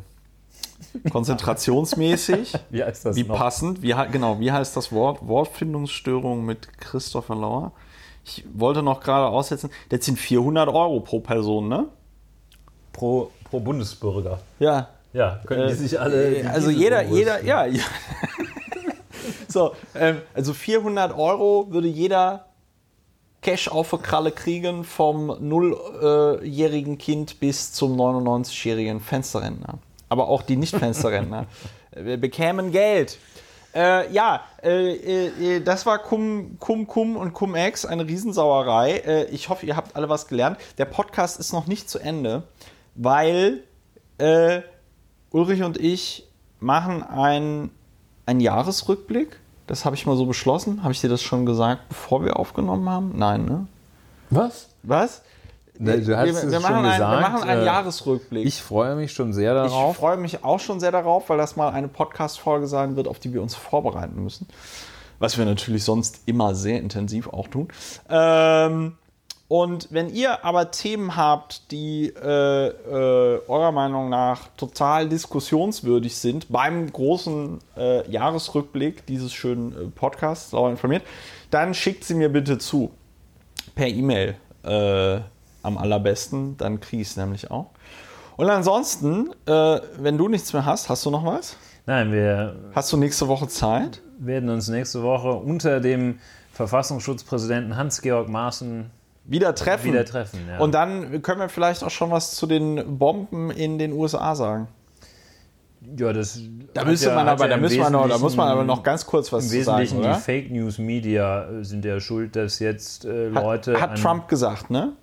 konzentrationsmäßig. Wie heißt das Wie noch? passend, wie, genau, wie heißt das Wort? Wortfindungsstörung mit Christopher Lauer. Ich wollte noch gerade aussetzen, das sind 400 Euro pro Person, ne? Pro, pro Bundesbürger. Ja. Ja, können die Äh, sich alle. die also Diesel jeder, jeder, ja. ja. so, ähm, also 400 Euro würde jeder Cash auf der Kralle kriegen vom nulljährigen Kind bis zum 99-jährigen Fensterrentner. Aber auch die Nicht-Fensterrentner äh, bekämen Geld. Äh, ja, äh, äh, das war Cum, Cum Cum und Cum Ex, eine Riesensauerei. Äh, ich hoffe, ihr habt alle was gelernt. Der Podcast ist noch nicht zu Ende, weil äh, Ulrich und ich machen einen, einen Jahresrückblick. Das habe ich mal so beschlossen. Habe ich dir das schon gesagt, bevor wir aufgenommen haben? Nein, ne? Was? Was? Ne, du hast wir, es wir, schon machen einen, wir gesagt, machen einen äh, Jahresrückblick. Ich freue mich schon sehr Ich darauf. freue mich auch schon sehr darauf, weil das mal eine Podcast-Folge sein wird, auf die wir uns vorbereiten müssen. Was wir natürlich sonst immer sehr intensiv auch tun. Ähm, und wenn ihr aber Themen habt, die äh, äh, eurer Meinung nach total diskussionswürdig sind beim großen äh, Jahresrückblick dieses schönen äh, Podcasts, sauer informiert, dann schickt sie mir bitte zu. Per E-Mail äh, am allerbesten, dann kriege ich es nämlich auch. Und ansonsten, äh, wenn du nichts mehr hast, hast du noch was? Nein, wir Hast du nächste Woche Zeit? werden uns nächste Woche unter dem Verfassungsschutzpräsidenten Hans-Georg Maaßen Wieder treffen. wieder treffen. Ja. Und dann können wir vielleicht auch schon was zu den Bomben in den USA sagen. ja, das Da hat müsste ja- man hat aber, ja da im müssen wir noch, da muss man Wesentlichen- aber noch ganz kurz was Im zu sagen, Wesentlichen oder? die Fake News Media sind ja schuld, dass jetzt äh, Hat, Leute. hat an- Trump gesagt, ne?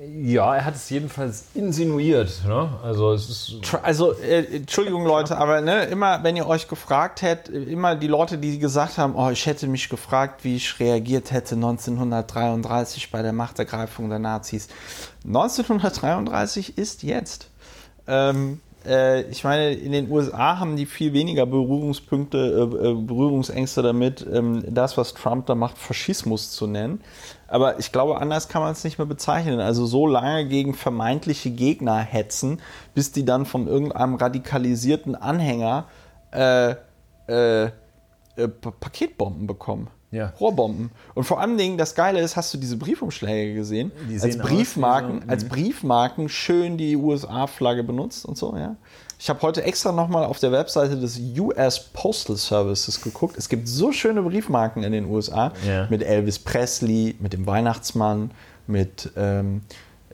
Ja, er hat es jedenfalls insinuiert. Ne? Also es ist Also, äh, Entschuldigung, Leute, aber ne, immer, wenn ihr euch gefragt hättet, immer die Leute, die gesagt haben, oh, ich hätte mich gefragt, wie ich reagiert hätte 1933 bei der Machtergreifung der Nazis. 1933 ist jetzt. Ähm, äh, ich meine, in den USA haben die viel weniger Berührungspunkte, äh, äh, Berührungsängste damit, ähm, das, was Trump da macht, Faschismus zu nennen. Aber ich glaube, anders kann man es nicht mehr bezeichnen. Also so lange gegen vermeintliche Gegner hetzen, bis die dann von irgendeinem radikalisierten Anhänger äh, äh, äh, Paketbomben bekommen. Ja. Rohrbomben. Und vor allen Dingen, das Geile ist, hast du diese Briefumschläge gesehen? Die als sehen aus Briefmarken, so- als Briefmarken schön die USA-Flagge benutzt und so, ja. Ich habe heute extra nochmal auf der Webseite des US Postal Services geguckt. Es gibt so schöne Briefmarken in den USA Ja. mit Elvis Presley, mit dem Weihnachtsmann, mit ähm,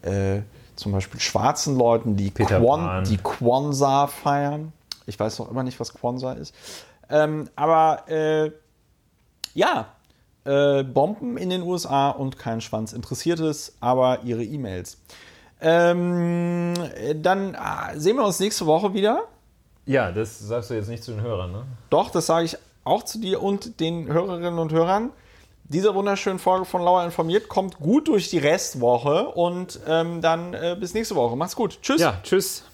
äh, zum Beispiel schwarzen Leuten, die, Quan die Kwanzaa feiern. Ich weiß noch immer nicht, was Kwanzaa ist. Ähm, aber äh, ja, äh, Bomben in den USA und kein Schwanz interessiert es, aber ihre E-Mails. Ähm, dann ah, sehen wir uns nächste Woche wieder. ja, das sagst du jetzt nicht zu den Hörern, ne? Doch, das sage ich auch zu dir und den Hörerinnen und Hörern. Diese wunderschöne Folge von Lauer informiert kommt gut durch die Restwoche und ähm, dann äh, bis nächste Woche. Macht's gut. Tschüss. Ja, tschüss.